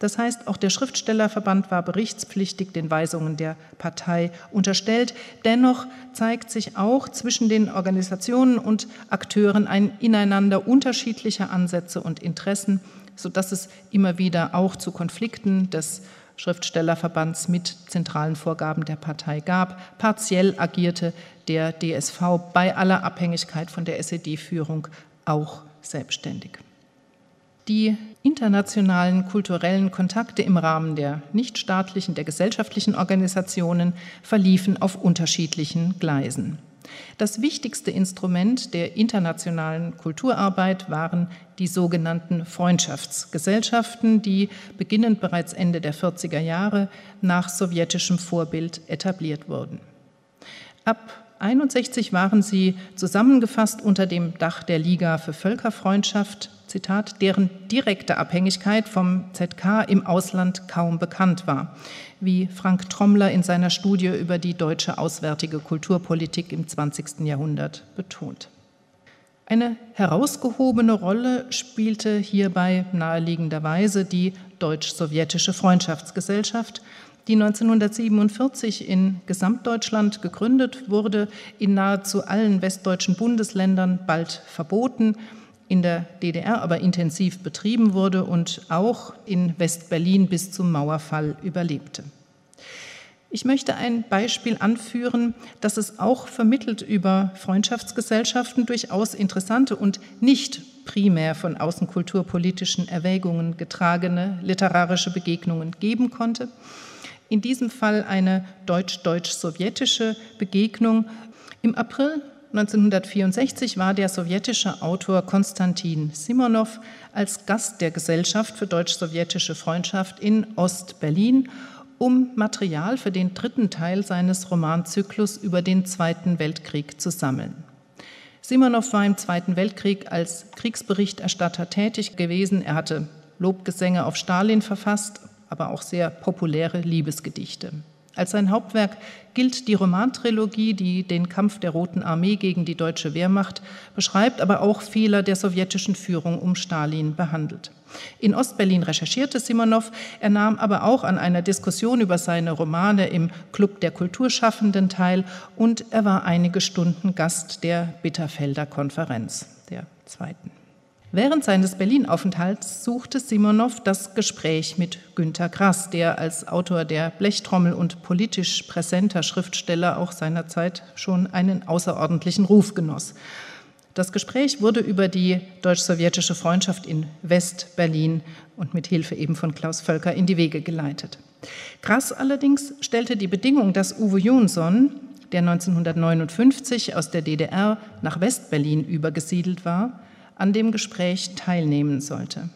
Das heißt, auch der Schriftstellerverband war berichtspflichtig den Weisungen der Partei unterstellt. Dennoch zeigt sich auch zwischen den Organisationen und Akteuren ein Ineinander unterschiedlicher Ansätze und Interessen, sodass es immer wieder auch zu Konflikten des Schriftstellerverbands mit zentralen Vorgaben der Partei gab. Partiell agierte der DSV bei aller Abhängigkeit von der SED-Führung auch selbstständig. Die internationalen kulturellen Kontakte im Rahmen der nichtstaatlichen, der gesellschaftlichen Organisationen verliefen auf unterschiedlichen Gleisen. Das wichtigste Instrument der internationalen Kulturarbeit waren die sogenannten Freundschaftsgesellschaften, die beginnend bereits Ende der 40er Jahre nach sowjetischem Vorbild etabliert wurden. Ab 1961 waren sie zusammengefasst unter dem Dach der Liga für Völkerfreundschaft, Zitat, deren direkte Abhängigkeit vom ZK im Ausland kaum bekannt war, wie Frank Trommler in seiner Studie über die deutsche auswärtige Kulturpolitik im 20. Jahrhundert betont. Eine herausgehobene Rolle spielte hierbei naheliegenderweise die deutsch-sowjetische Freundschaftsgesellschaft, die 1947 in Gesamtdeutschland gegründet wurde, in nahezu allen westdeutschen Bundesländern bald verboten in der DDR aber intensiv betrieben wurde und auch in West-Berlin bis zum Mauerfall überlebte. Ich möchte ein Beispiel anführen, dass es auch vermittelt über Freundschaftsgesellschaften durchaus interessante und nicht primär von außenkulturpolitischen Erwägungen getragene literarische Begegnungen geben konnte. In diesem Fall eine deutsch-deutsch-sowjetische Begegnung. Im April 1964 war der sowjetische Autor Konstantin Simonow als Gast der Gesellschaft für deutsch-sowjetische Freundschaft in Ost-Berlin um Material für den dritten Teil seines Romanzyklus über den Zweiten Weltkrieg zu sammeln. Simonow war im Zweiten Weltkrieg als Kriegsberichterstatter tätig gewesen. Er hatte Lobgesänge auf Stalin verfasst, aber auch sehr populäre Liebesgedichte. Als sein Hauptwerk gilt die Romantrilogie, die den Kampf der Roten Armee gegen die deutsche Wehrmacht beschreibt, aber auch Fehler der sowjetischen Führung um Stalin behandelt. In Ostberlin recherchierte Simonow, er nahm aber auch an einer Diskussion über seine Romane im Club der Kulturschaffenden teil und er war einige Stunden Gast der Bitterfelder Konferenz, der zweiten. Während seines Berlin-Aufenthalts suchte Simonow das Gespräch mit Günter Grass, der als Autor der Blechtrommel und politisch präsenter Schriftsteller auch seinerzeit schon einen außerordentlichen Ruf genoss. Das Gespräch wurde über die deutsch-sowjetische Freundschaft in West-Berlin und mit Hilfe eben von Klaus Völker in die Wege geleitet. Grass allerdings stellte die Bedingung, dass Uwe Jonsson, der 1959 aus der DDR nach West-Berlin übergesiedelt war, an dem Gespräch teilnehmen sollte.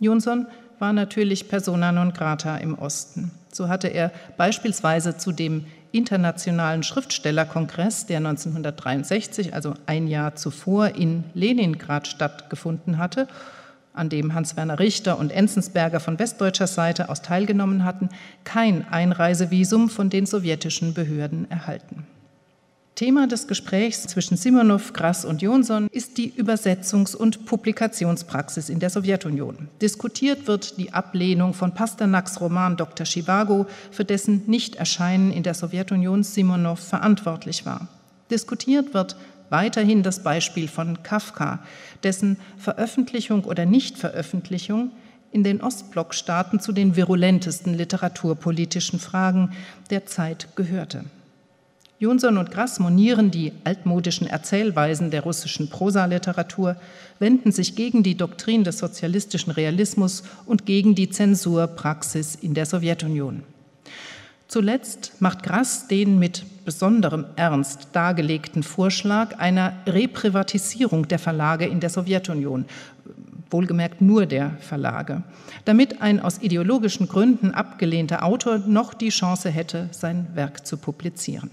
Jonsson war natürlich persona non grata im Osten. So hatte er beispielsweise zu dem Internationalen Schriftstellerkongress, der 1963, also ein Jahr zuvor, in Leningrad stattgefunden hatte, an dem Hans-Werner Richter und Enzensberger von westdeutscher Seite aus teilgenommen hatten, kein Einreisevisum von den sowjetischen Behörden erhalten. Thema des Gesprächs zwischen Simonow, Grass und Jonsson ist die Übersetzungs- und Publikationspraxis in der Sowjetunion. Diskutiert wird die Ablehnung von Pasternaks Roman Dr. Chivago, für dessen Nichterscheinen in der Sowjetunion Simonow verantwortlich war. Diskutiert wird weiterhin das Beispiel von Kafka, dessen Veröffentlichung oder Nichtveröffentlichung in den Ostblockstaaten zu den virulentesten literaturpolitischen Fragen der Zeit gehörte. Jonsson und Grass monieren die altmodischen Erzählweisen der russischen Prosaliteratur, wenden sich gegen die Doktrin des sozialistischen Realismus und gegen die Zensurpraxis in der Sowjetunion. Zuletzt macht Grass den mit besonderem Ernst dargelegten Vorschlag einer Reprivatisierung der Verlage in der Sowjetunion, wohlgemerkt nur der Verlage, damit ein aus ideologischen Gründen abgelehnter Autor noch die Chance hätte, sein Werk zu publizieren.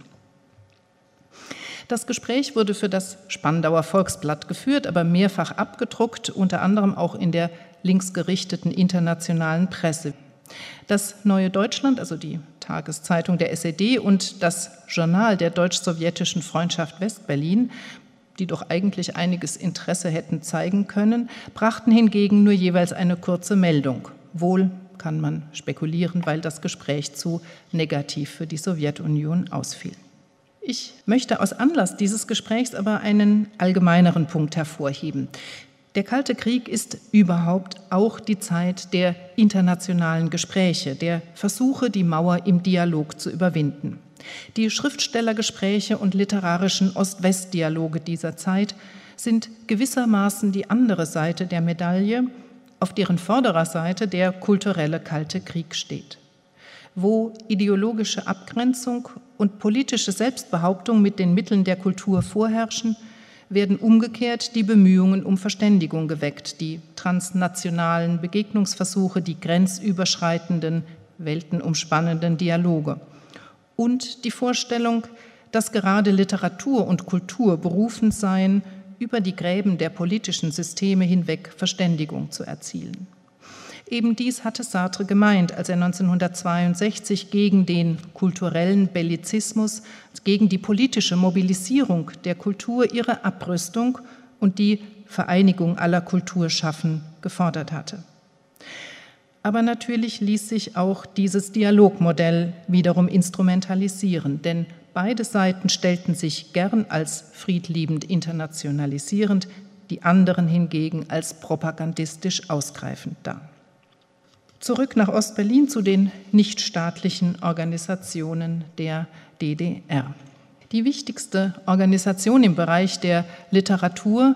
Das Gespräch wurde für das Spandauer Volksblatt geführt, aber mehrfach abgedruckt, unter anderem auch in der linksgerichteten internationalen Presse. Das Neue Deutschland, also die Tageszeitung der SED und das Journal der deutsch-sowjetischen Freundschaft Westberlin, die doch eigentlich einiges Interesse hätten zeigen können, brachten hingegen nur jeweils eine kurze Meldung. Wohl kann man spekulieren, weil das Gespräch zu negativ für die Sowjetunion ausfiel. Ich möchte aus Anlass dieses Gesprächs aber einen allgemeineren Punkt hervorheben. Der Kalte Krieg ist überhaupt auch die Zeit der internationalen Gespräche, der Versuche, die Mauer im Dialog zu überwinden. Die Schriftstellergespräche und literarischen Ost-West-Dialoge dieser Zeit sind gewissermaßen die andere Seite der Medaille, auf deren Vordererseite der kulturelle Kalte Krieg steht wo ideologische Abgrenzung und politische Selbstbehauptung mit den Mitteln der Kultur vorherrschen, werden umgekehrt die Bemühungen um Verständigung geweckt, die transnationalen Begegnungsversuche, die grenzüberschreitenden, weltenumspannenden Dialoge und die Vorstellung, dass gerade Literatur und Kultur berufen seien, über die Gräben der politischen Systeme hinweg Verständigung zu erzielen. Eben dies hatte Sartre gemeint, als er 1962 gegen den kulturellen Bellizismus, gegen die politische Mobilisierung der Kultur, ihre Abrüstung und die Vereinigung aller Kulturschaffen gefordert hatte. Aber natürlich ließ sich auch dieses Dialogmodell wiederum instrumentalisieren, denn beide Seiten stellten sich gern als friedliebend internationalisierend, die anderen hingegen als propagandistisch ausgreifend dar. Zurück nach Ostberlin zu den nichtstaatlichen Organisationen der DDR. Die wichtigste Organisation im Bereich der Literatur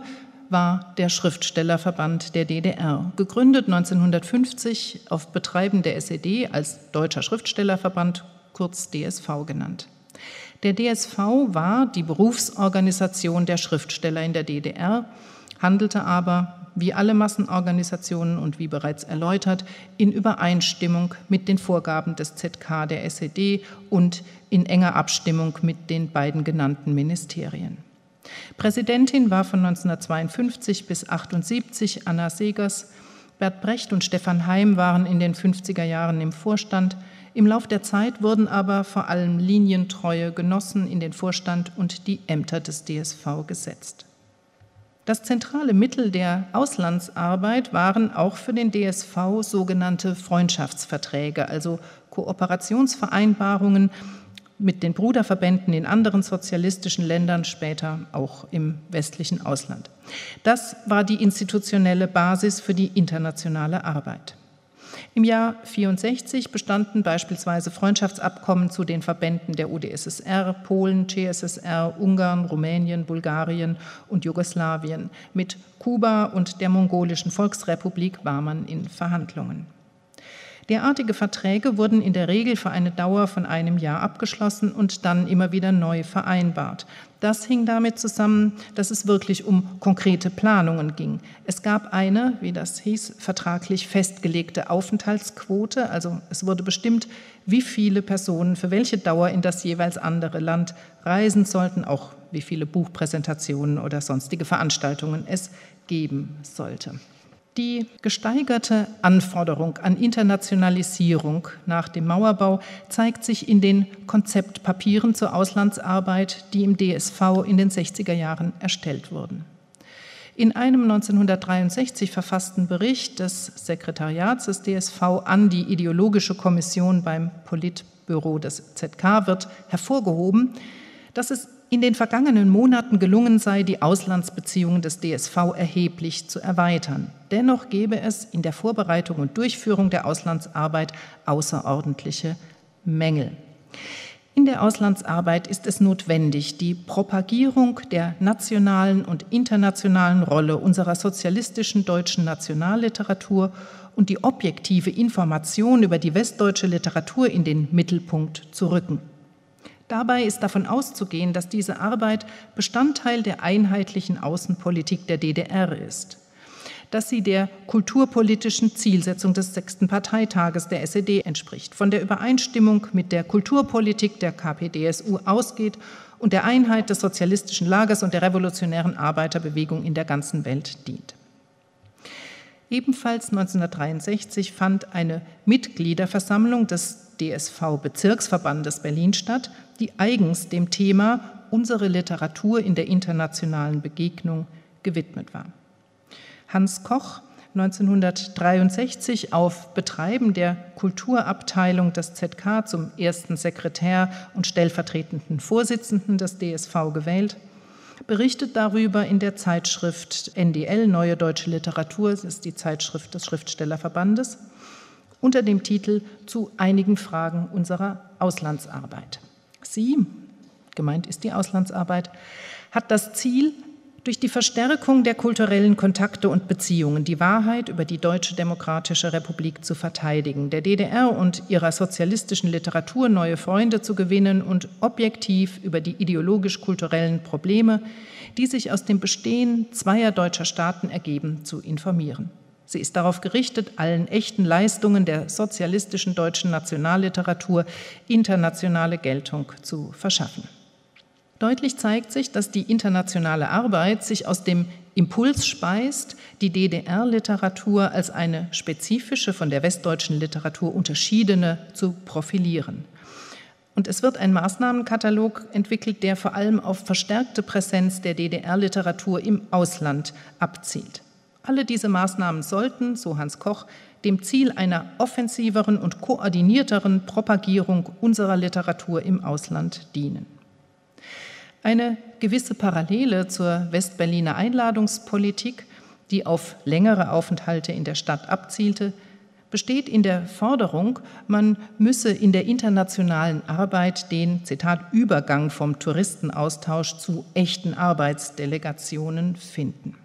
war der Schriftstellerverband der DDR, gegründet 1950 auf Betreiben der SED als Deutscher Schriftstellerverband, kurz DSV genannt. Der DSV war die Berufsorganisation der Schriftsteller in der DDR handelte aber, wie alle Massenorganisationen und wie bereits erläutert, in Übereinstimmung mit den Vorgaben des ZK der SED und in enger Abstimmung mit den beiden genannten Ministerien. Präsidentin war von 1952 bis 1978 Anna Segers. Bert Brecht und Stefan Heim waren in den 50er Jahren im Vorstand. Im Lauf der Zeit wurden aber vor allem linientreue Genossen in den Vorstand und die Ämter des DSV gesetzt. Das zentrale Mittel der Auslandsarbeit waren auch für den DSV sogenannte Freundschaftsverträge, also Kooperationsvereinbarungen mit den Bruderverbänden in anderen sozialistischen Ländern, später auch im westlichen Ausland. Das war die institutionelle Basis für die internationale Arbeit. Im Jahr 1964 bestanden beispielsweise Freundschaftsabkommen zu den Verbänden der UdSSR, Polen, CSSR, Ungarn, Rumänien, Bulgarien und Jugoslawien. Mit Kuba und der Mongolischen Volksrepublik war man in Verhandlungen. Derartige Verträge wurden in der Regel für eine Dauer von einem Jahr abgeschlossen und dann immer wieder neu vereinbart. Das hing damit zusammen, dass es wirklich um konkrete Planungen ging. Es gab eine, wie das hieß, vertraglich festgelegte Aufenthaltsquote, also es wurde bestimmt, wie viele Personen für welche Dauer in das jeweils andere Land reisen sollten, auch wie viele Buchpräsentationen oder sonstige Veranstaltungen es geben sollte. Die gesteigerte Anforderung an Internationalisierung nach dem Mauerbau zeigt sich in den Konzeptpapieren zur Auslandsarbeit, die im DSV in den 60er Jahren erstellt wurden. In einem 1963 verfassten Bericht des Sekretariats des DSV an die Ideologische Kommission beim Politbüro des ZK wird hervorgehoben, dass es in den vergangenen Monaten gelungen sei, die Auslandsbeziehungen des DSV erheblich zu erweitern. Dennoch gäbe es in der Vorbereitung und Durchführung der Auslandsarbeit außerordentliche Mängel. In der Auslandsarbeit ist es notwendig, die Propagierung der nationalen und internationalen Rolle unserer sozialistischen deutschen Nationalliteratur und die objektive Information über die westdeutsche Literatur in den Mittelpunkt zu rücken. Dabei ist davon auszugehen, dass diese Arbeit Bestandteil der einheitlichen Außenpolitik der DDR ist, dass sie der kulturpolitischen Zielsetzung des sechsten Parteitages der SED entspricht, von der Übereinstimmung mit der Kulturpolitik der KPDSU ausgeht und der Einheit des sozialistischen Lagers und der revolutionären Arbeiterbewegung in der ganzen Welt dient. Ebenfalls 1963 fand eine Mitgliederversammlung des DSV-Bezirksverbandes Berlin statt, die eigens dem Thema Unsere Literatur in der internationalen Begegnung gewidmet war. Hans Koch 1963 auf Betreiben der Kulturabteilung des ZK zum ersten Sekretär und stellvertretenden Vorsitzenden des DSV gewählt, berichtet darüber in der Zeitschrift NDL Neue Deutsche Literatur, das ist die Zeitschrift des Schriftstellerverbandes, unter dem Titel Zu einigen Fragen unserer Auslandsarbeit. Sie, gemeint ist die Auslandsarbeit, hat das Ziel, durch die Verstärkung der kulturellen Kontakte und Beziehungen die Wahrheit über die Deutsche Demokratische Republik zu verteidigen, der DDR und ihrer sozialistischen Literatur neue Freunde zu gewinnen und objektiv über die ideologisch-kulturellen Probleme, die sich aus dem Bestehen zweier deutscher Staaten ergeben, zu informieren. Sie ist darauf gerichtet, allen echten Leistungen der sozialistischen deutschen Nationalliteratur internationale Geltung zu verschaffen. Deutlich zeigt sich, dass die internationale Arbeit sich aus dem Impuls speist, die DDR-Literatur als eine spezifische, von der westdeutschen Literatur unterschiedene zu profilieren. Und es wird ein Maßnahmenkatalog entwickelt, der vor allem auf verstärkte Präsenz der DDR-Literatur im Ausland abzielt. Alle diese Maßnahmen sollten, so Hans Koch, dem Ziel einer offensiveren und koordinierteren Propagierung unserer Literatur im Ausland dienen. Eine gewisse Parallele zur Westberliner Einladungspolitik, die auf längere Aufenthalte in der Stadt abzielte, besteht in der Forderung, man müsse in der internationalen Arbeit den, Zitat, Übergang vom Touristenaustausch zu echten Arbeitsdelegationen finden.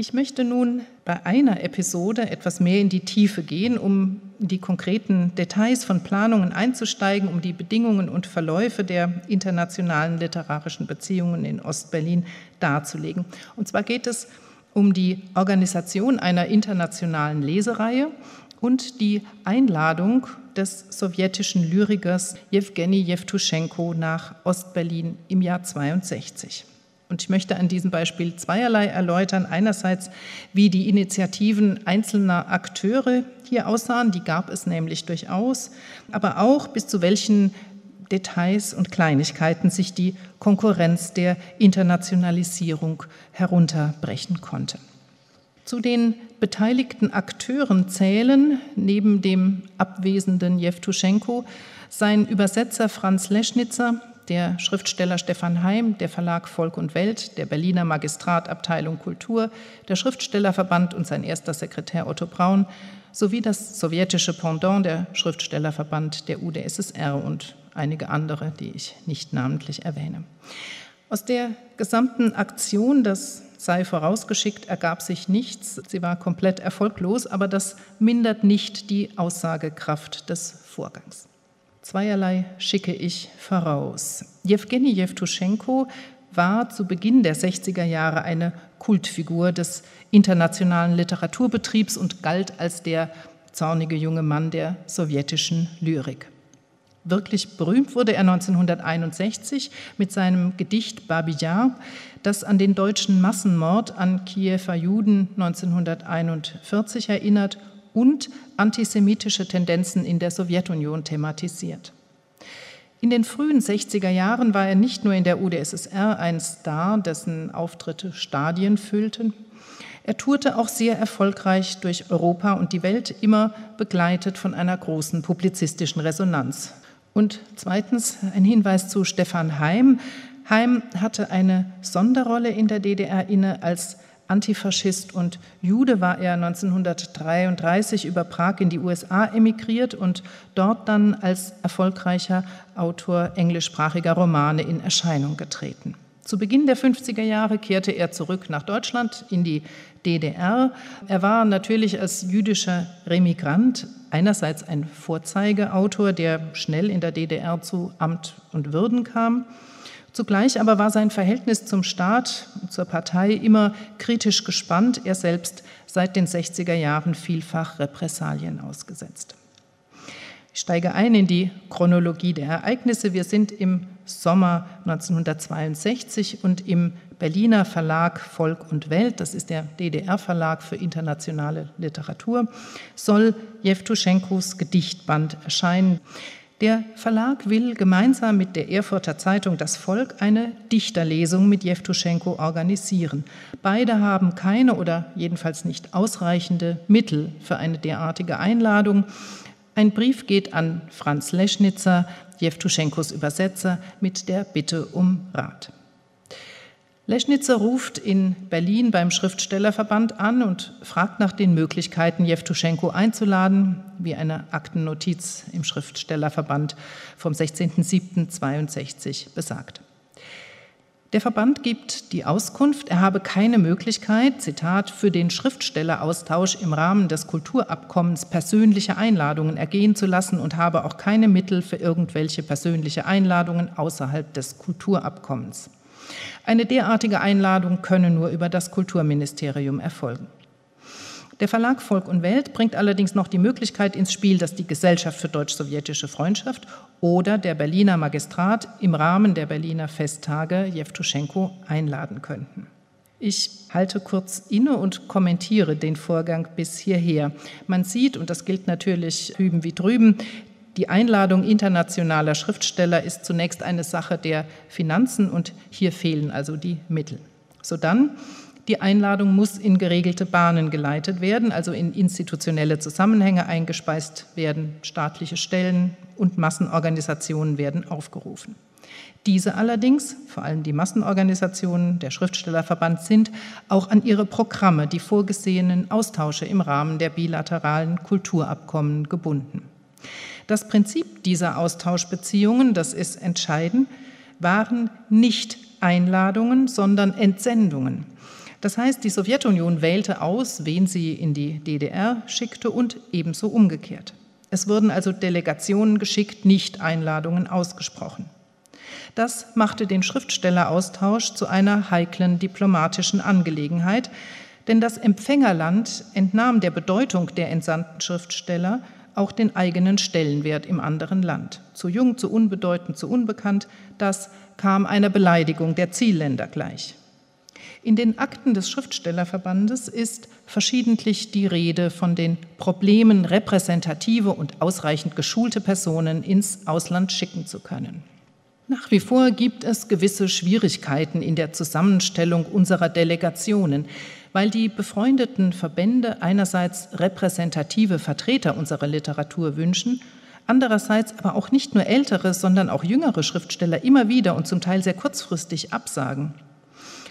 Ich möchte nun bei einer Episode etwas mehr in die Tiefe gehen, um in die konkreten Details von Planungen einzusteigen, um die Bedingungen und Verläufe der internationalen literarischen Beziehungen in Ostberlin darzulegen. Und zwar geht es um die Organisation einer internationalen Lesereihe und die Einladung des sowjetischen Lyrikers Jewgeni Jewtuschenko nach Ostberlin im Jahr 62. Und ich möchte an diesem Beispiel zweierlei erläutern. Einerseits, wie die Initiativen einzelner Akteure hier aussahen, die gab es nämlich durchaus, aber auch bis zu welchen Details und Kleinigkeiten sich die Konkurrenz der Internationalisierung herunterbrechen konnte. Zu den beteiligten Akteuren zählen neben dem abwesenden Jewtuschenko sein Übersetzer Franz Leschnitzer, der Schriftsteller Stefan Heim, der Verlag Volk und Welt, der Berliner Magistrat Abteilung Kultur, der Schriftstellerverband und sein erster Sekretär Otto Braun sowie das sowjetische Pendant, der Schriftstellerverband der UdSSR und einige andere, die ich nicht namentlich erwähne. Aus der gesamten Aktion, das sei vorausgeschickt, ergab sich nichts. Sie war komplett erfolglos, aber das mindert nicht die Aussagekraft des Vorgangs. Zweierlei schicke ich voraus. Jewgeni Jewtuschenko war zu Beginn der 60er Jahre eine Kultfigur des internationalen Literaturbetriebs und galt als der zornige junge Mann der sowjetischen Lyrik. Wirklich berühmt wurde er 1961 mit seinem Gedicht Babiyar, das an den deutschen Massenmord an Kiewer Juden 1941 erinnert und antisemitische Tendenzen in der Sowjetunion thematisiert. In den frühen 60er Jahren war er nicht nur in der UdSSR ein Star, dessen Auftritte Stadien füllten. Er tourte auch sehr erfolgreich durch Europa und die Welt, immer begleitet von einer großen publizistischen Resonanz. Und zweitens ein Hinweis zu Stefan Heim. Heim hatte eine Sonderrolle in der DDR inne als Antifaschist und Jude war er 1933 über Prag in die USA emigriert und dort dann als erfolgreicher Autor englischsprachiger Romane in Erscheinung getreten. Zu Beginn der 50er Jahre kehrte er zurück nach Deutschland in die DDR. Er war natürlich als jüdischer Remigrant einerseits ein Vorzeigeautor, der schnell in der DDR zu Amt und Würden kam. Zugleich aber war sein Verhältnis zum Staat, zur Partei immer kritisch gespannt, er selbst seit den 60er Jahren vielfach Repressalien ausgesetzt. Ich steige ein in die Chronologie der Ereignisse. Wir sind im Sommer 1962 und im Berliner Verlag Volk und Welt, das ist der DDR-Verlag für internationale Literatur, soll Jewtuschenkos Gedichtband erscheinen. Der Verlag will gemeinsam mit der Erfurter Zeitung Das Volk eine Dichterlesung mit Jewtuschenko organisieren. Beide haben keine oder jedenfalls nicht ausreichende Mittel für eine derartige Einladung. Ein Brief geht an Franz Leschnitzer, Jewtuschenkos Übersetzer, mit der Bitte um Rat. Leschnitzer ruft in Berlin beim Schriftstellerverband an und fragt nach den Möglichkeiten, Jewtuschenko einzuladen, wie eine Aktennotiz im Schriftstellerverband vom 16.07.62 besagt. Der Verband gibt die Auskunft, er habe keine Möglichkeit, Zitat, für den Schriftstelleraustausch im Rahmen des Kulturabkommens persönliche Einladungen ergehen zu lassen und habe auch keine Mittel für irgendwelche persönliche Einladungen außerhalb des Kulturabkommens. Eine derartige Einladung könne nur über das Kulturministerium erfolgen. Der Verlag Volk und Welt bringt allerdings noch die Möglichkeit ins Spiel, dass die Gesellschaft für deutsch-sowjetische Freundschaft oder der Berliner Magistrat im Rahmen der Berliner Festtage Jewtuschenko einladen könnten. Ich halte kurz inne und kommentiere den Vorgang bis hierher. Man sieht, und das gilt natürlich hüben wie drüben, die Einladung internationaler Schriftsteller ist zunächst eine Sache der Finanzen und hier fehlen also die Mittel. Sodann die Einladung muss in geregelte Bahnen geleitet werden, also in institutionelle Zusammenhänge eingespeist werden. Staatliche Stellen und Massenorganisationen werden aufgerufen. Diese allerdings, vor allem die Massenorganisationen, der Schriftstellerverband, sind auch an ihre Programme, die vorgesehenen Austausche im Rahmen der bilateralen Kulturabkommen gebunden. Das Prinzip dieser Austauschbeziehungen, das ist entscheidend, waren nicht Einladungen, sondern Entsendungen. Das heißt, die Sowjetunion wählte aus, wen sie in die DDR schickte und ebenso umgekehrt. Es wurden also Delegationen geschickt, nicht Einladungen ausgesprochen. Das machte den Schriftstelleraustausch zu einer heiklen diplomatischen Angelegenheit, Denn das Empfängerland entnahm der Bedeutung der entsandten Schriftsteller auch den eigenen Stellenwert im anderen Land. Zu jung, zu unbedeutend, zu unbekannt, das kam einer Beleidigung der Zielländer gleich. In den Akten des Schriftstellerverbandes ist verschiedentlich die Rede von den Problemen, repräsentative und ausreichend geschulte Personen ins Ausland schicken zu können. Nach wie vor gibt es gewisse Schwierigkeiten in der Zusammenstellung unserer Delegationen, weil die befreundeten Verbände einerseits repräsentative Vertreter unserer Literatur wünschen, andererseits aber auch nicht nur ältere, sondern auch jüngere Schriftsteller immer wieder und zum Teil sehr kurzfristig absagen.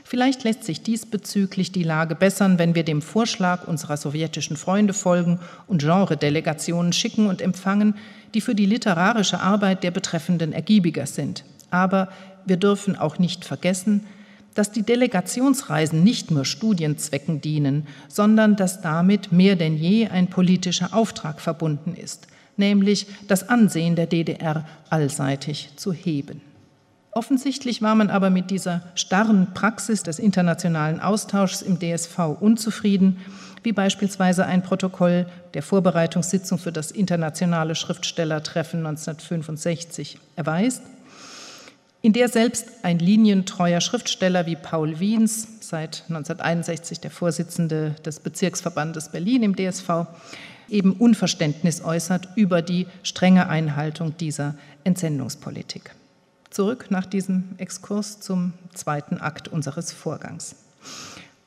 Vielleicht lässt sich diesbezüglich die Lage bessern, wenn wir dem Vorschlag unserer sowjetischen Freunde folgen und Genredelegationen schicken und empfangen, die für die literarische Arbeit der Betreffenden ergiebiger sind. Aber wir dürfen auch nicht vergessen, dass die Delegationsreisen nicht nur Studienzwecken dienen, sondern dass damit mehr denn je ein politischer Auftrag verbunden ist, nämlich das Ansehen der DDR allseitig zu heben. Offensichtlich war man aber mit dieser starren Praxis des internationalen Austauschs im DSV unzufrieden, wie beispielsweise ein Protokoll der Vorbereitungssitzung für das internationale Schriftstellertreffen 1965 erweist, in der selbst ein linientreuer Schriftsteller wie Paul Wiens, seit 1961 der Vorsitzende des Bezirksverbandes Berlin im DSV, eben Unverständnis äußert über die strenge Einhaltung dieser Entsendungspolitik zurück nach diesem Exkurs zum zweiten Akt unseres Vorgangs.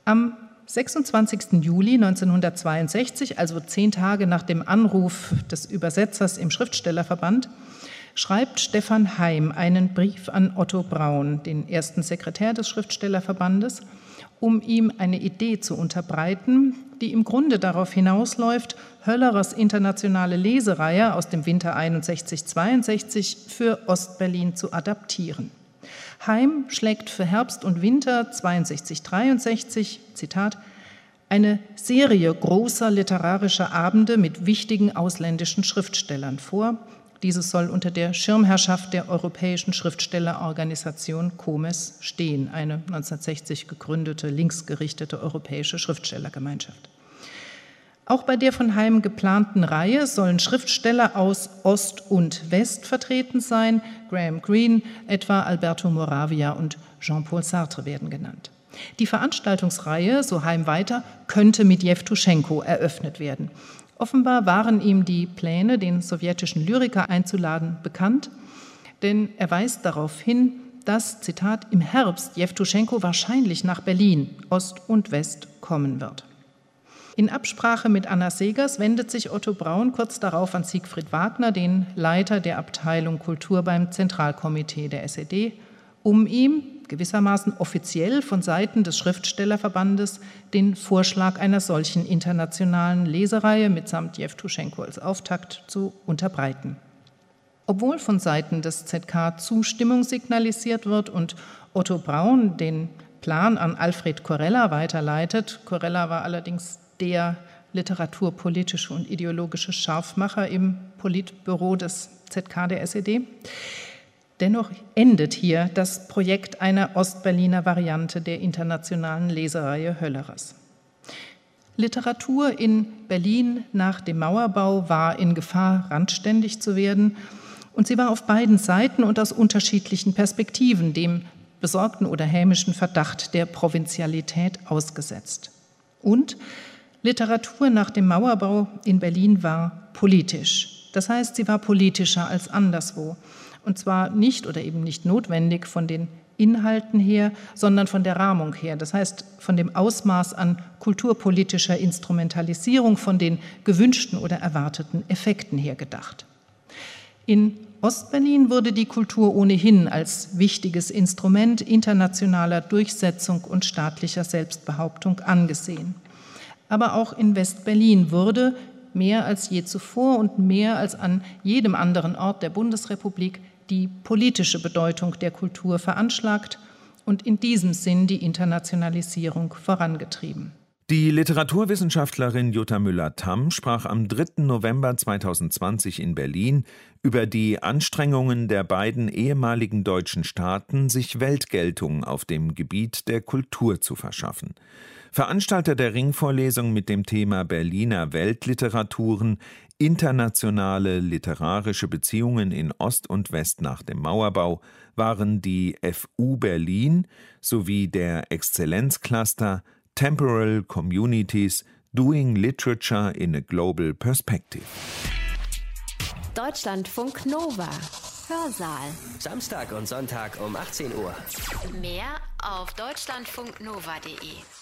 Am 26. Juli 1962, also zehn Tage nach dem Anruf des Übersetzers im Schriftstellerverband, schreibt Stefan Heim einen Brief an Otto Braun, den ersten Sekretär des Schriftstellerverbandes, um ihm eine Idee zu unterbreiten, die im Grunde darauf hinausläuft, Höllerers internationale Lesereihe aus dem Winter 61-62 für Ostberlin zu adaptieren. Heim schlägt für Herbst und Winter 62-63, Zitat, eine Serie großer literarischer Abende mit wichtigen ausländischen Schriftstellern vor, dieses soll unter der Schirmherrschaft der Europäischen Schriftstellerorganisation COMES stehen, eine 1960 gegründete linksgerichtete europäische Schriftstellergemeinschaft. Auch bei der von Heim geplanten Reihe sollen Schriftsteller aus Ost und West vertreten sein. Graham Greene, etwa Alberto Moravia und Jean-Paul Sartre werden genannt. Die Veranstaltungsreihe, so Heim weiter, könnte mit Jewtuschenko eröffnet werden. Offenbar waren ihm die Pläne, den sowjetischen Lyriker einzuladen, bekannt, denn er weist darauf hin, dass, Zitat, im Herbst Jewtuschenko wahrscheinlich nach Berlin, Ost und West, kommen wird. In Absprache mit Anna Segers wendet sich Otto Braun kurz darauf an Siegfried Wagner, den Leiter der Abteilung Kultur beim Zentralkomitee der SED, um ihm gewissermaßen offiziell von Seiten des Schriftstellerverbandes den Vorschlag einer solchen internationalen Lesereihe mitsamt Jewtuschenko als Auftakt zu unterbreiten. Obwohl von Seiten des ZK Zustimmung signalisiert wird und Otto Braun den Plan an Alfred Corella weiterleitet, Corella war allerdings der literaturpolitische und ideologische Scharfmacher im Politbüro des ZK der SED, Dennoch endet hier das Projekt einer Ostberliner Variante der internationalen Lesereihe Höllerers. Literatur in Berlin nach dem Mauerbau war in Gefahr, randständig zu werden, und sie war auf beiden Seiten und aus unterschiedlichen Perspektiven dem besorgten oder hämischen Verdacht der Provinzialität ausgesetzt. Und Literatur nach dem Mauerbau in Berlin war politisch. Das heißt, sie war politischer als anderswo. Und zwar nicht oder eben nicht notwendig von den Inhalten her, sondern von der Rahmung her. Das heißt, von dem Ausmaß an kulturpolitischer Instrumentalisierung, von den gewünschten oder erwarteten Effekten her gedacht. In Ostberlin wurde die Kultur ohnehin als wichtiges Instrument internationaler Durchsetzung und staatlicher Selbstbehauptung angesehen. Aber auch in Westberlin wurde mehr als je zuvor und mehr als an jedem anderen Ort der Bundesrepublik die politische Bedeutung der Kultur veranschlagt und in diesem Sinn die Internationalisierung vorangetrieben. Die Literaturwissenschaftlerin Jutta Müller-Tamm sprach am 3. November 2020 in Berlin über die Anstrengungen der beiden ehemaligen deutschen Staaten, sich Weltgeltung auf dem Gebiet der Kultur zu verschaffen. Veranstalter der Ringvorlesung mit dem Thema Berliner Weltliteraturen Internationale literarische Beziehungen in Ost und West nach dem Mauerbau waren die FU Berlin sowie der Exzellenzcluster Temporal Communities Doing Literature in a Global Perspective. Deutschlandfunk Nova. Hörsaal. Samstag und Sonntag um 18 Uhr. Mehr auf deutschlandfunknova.de.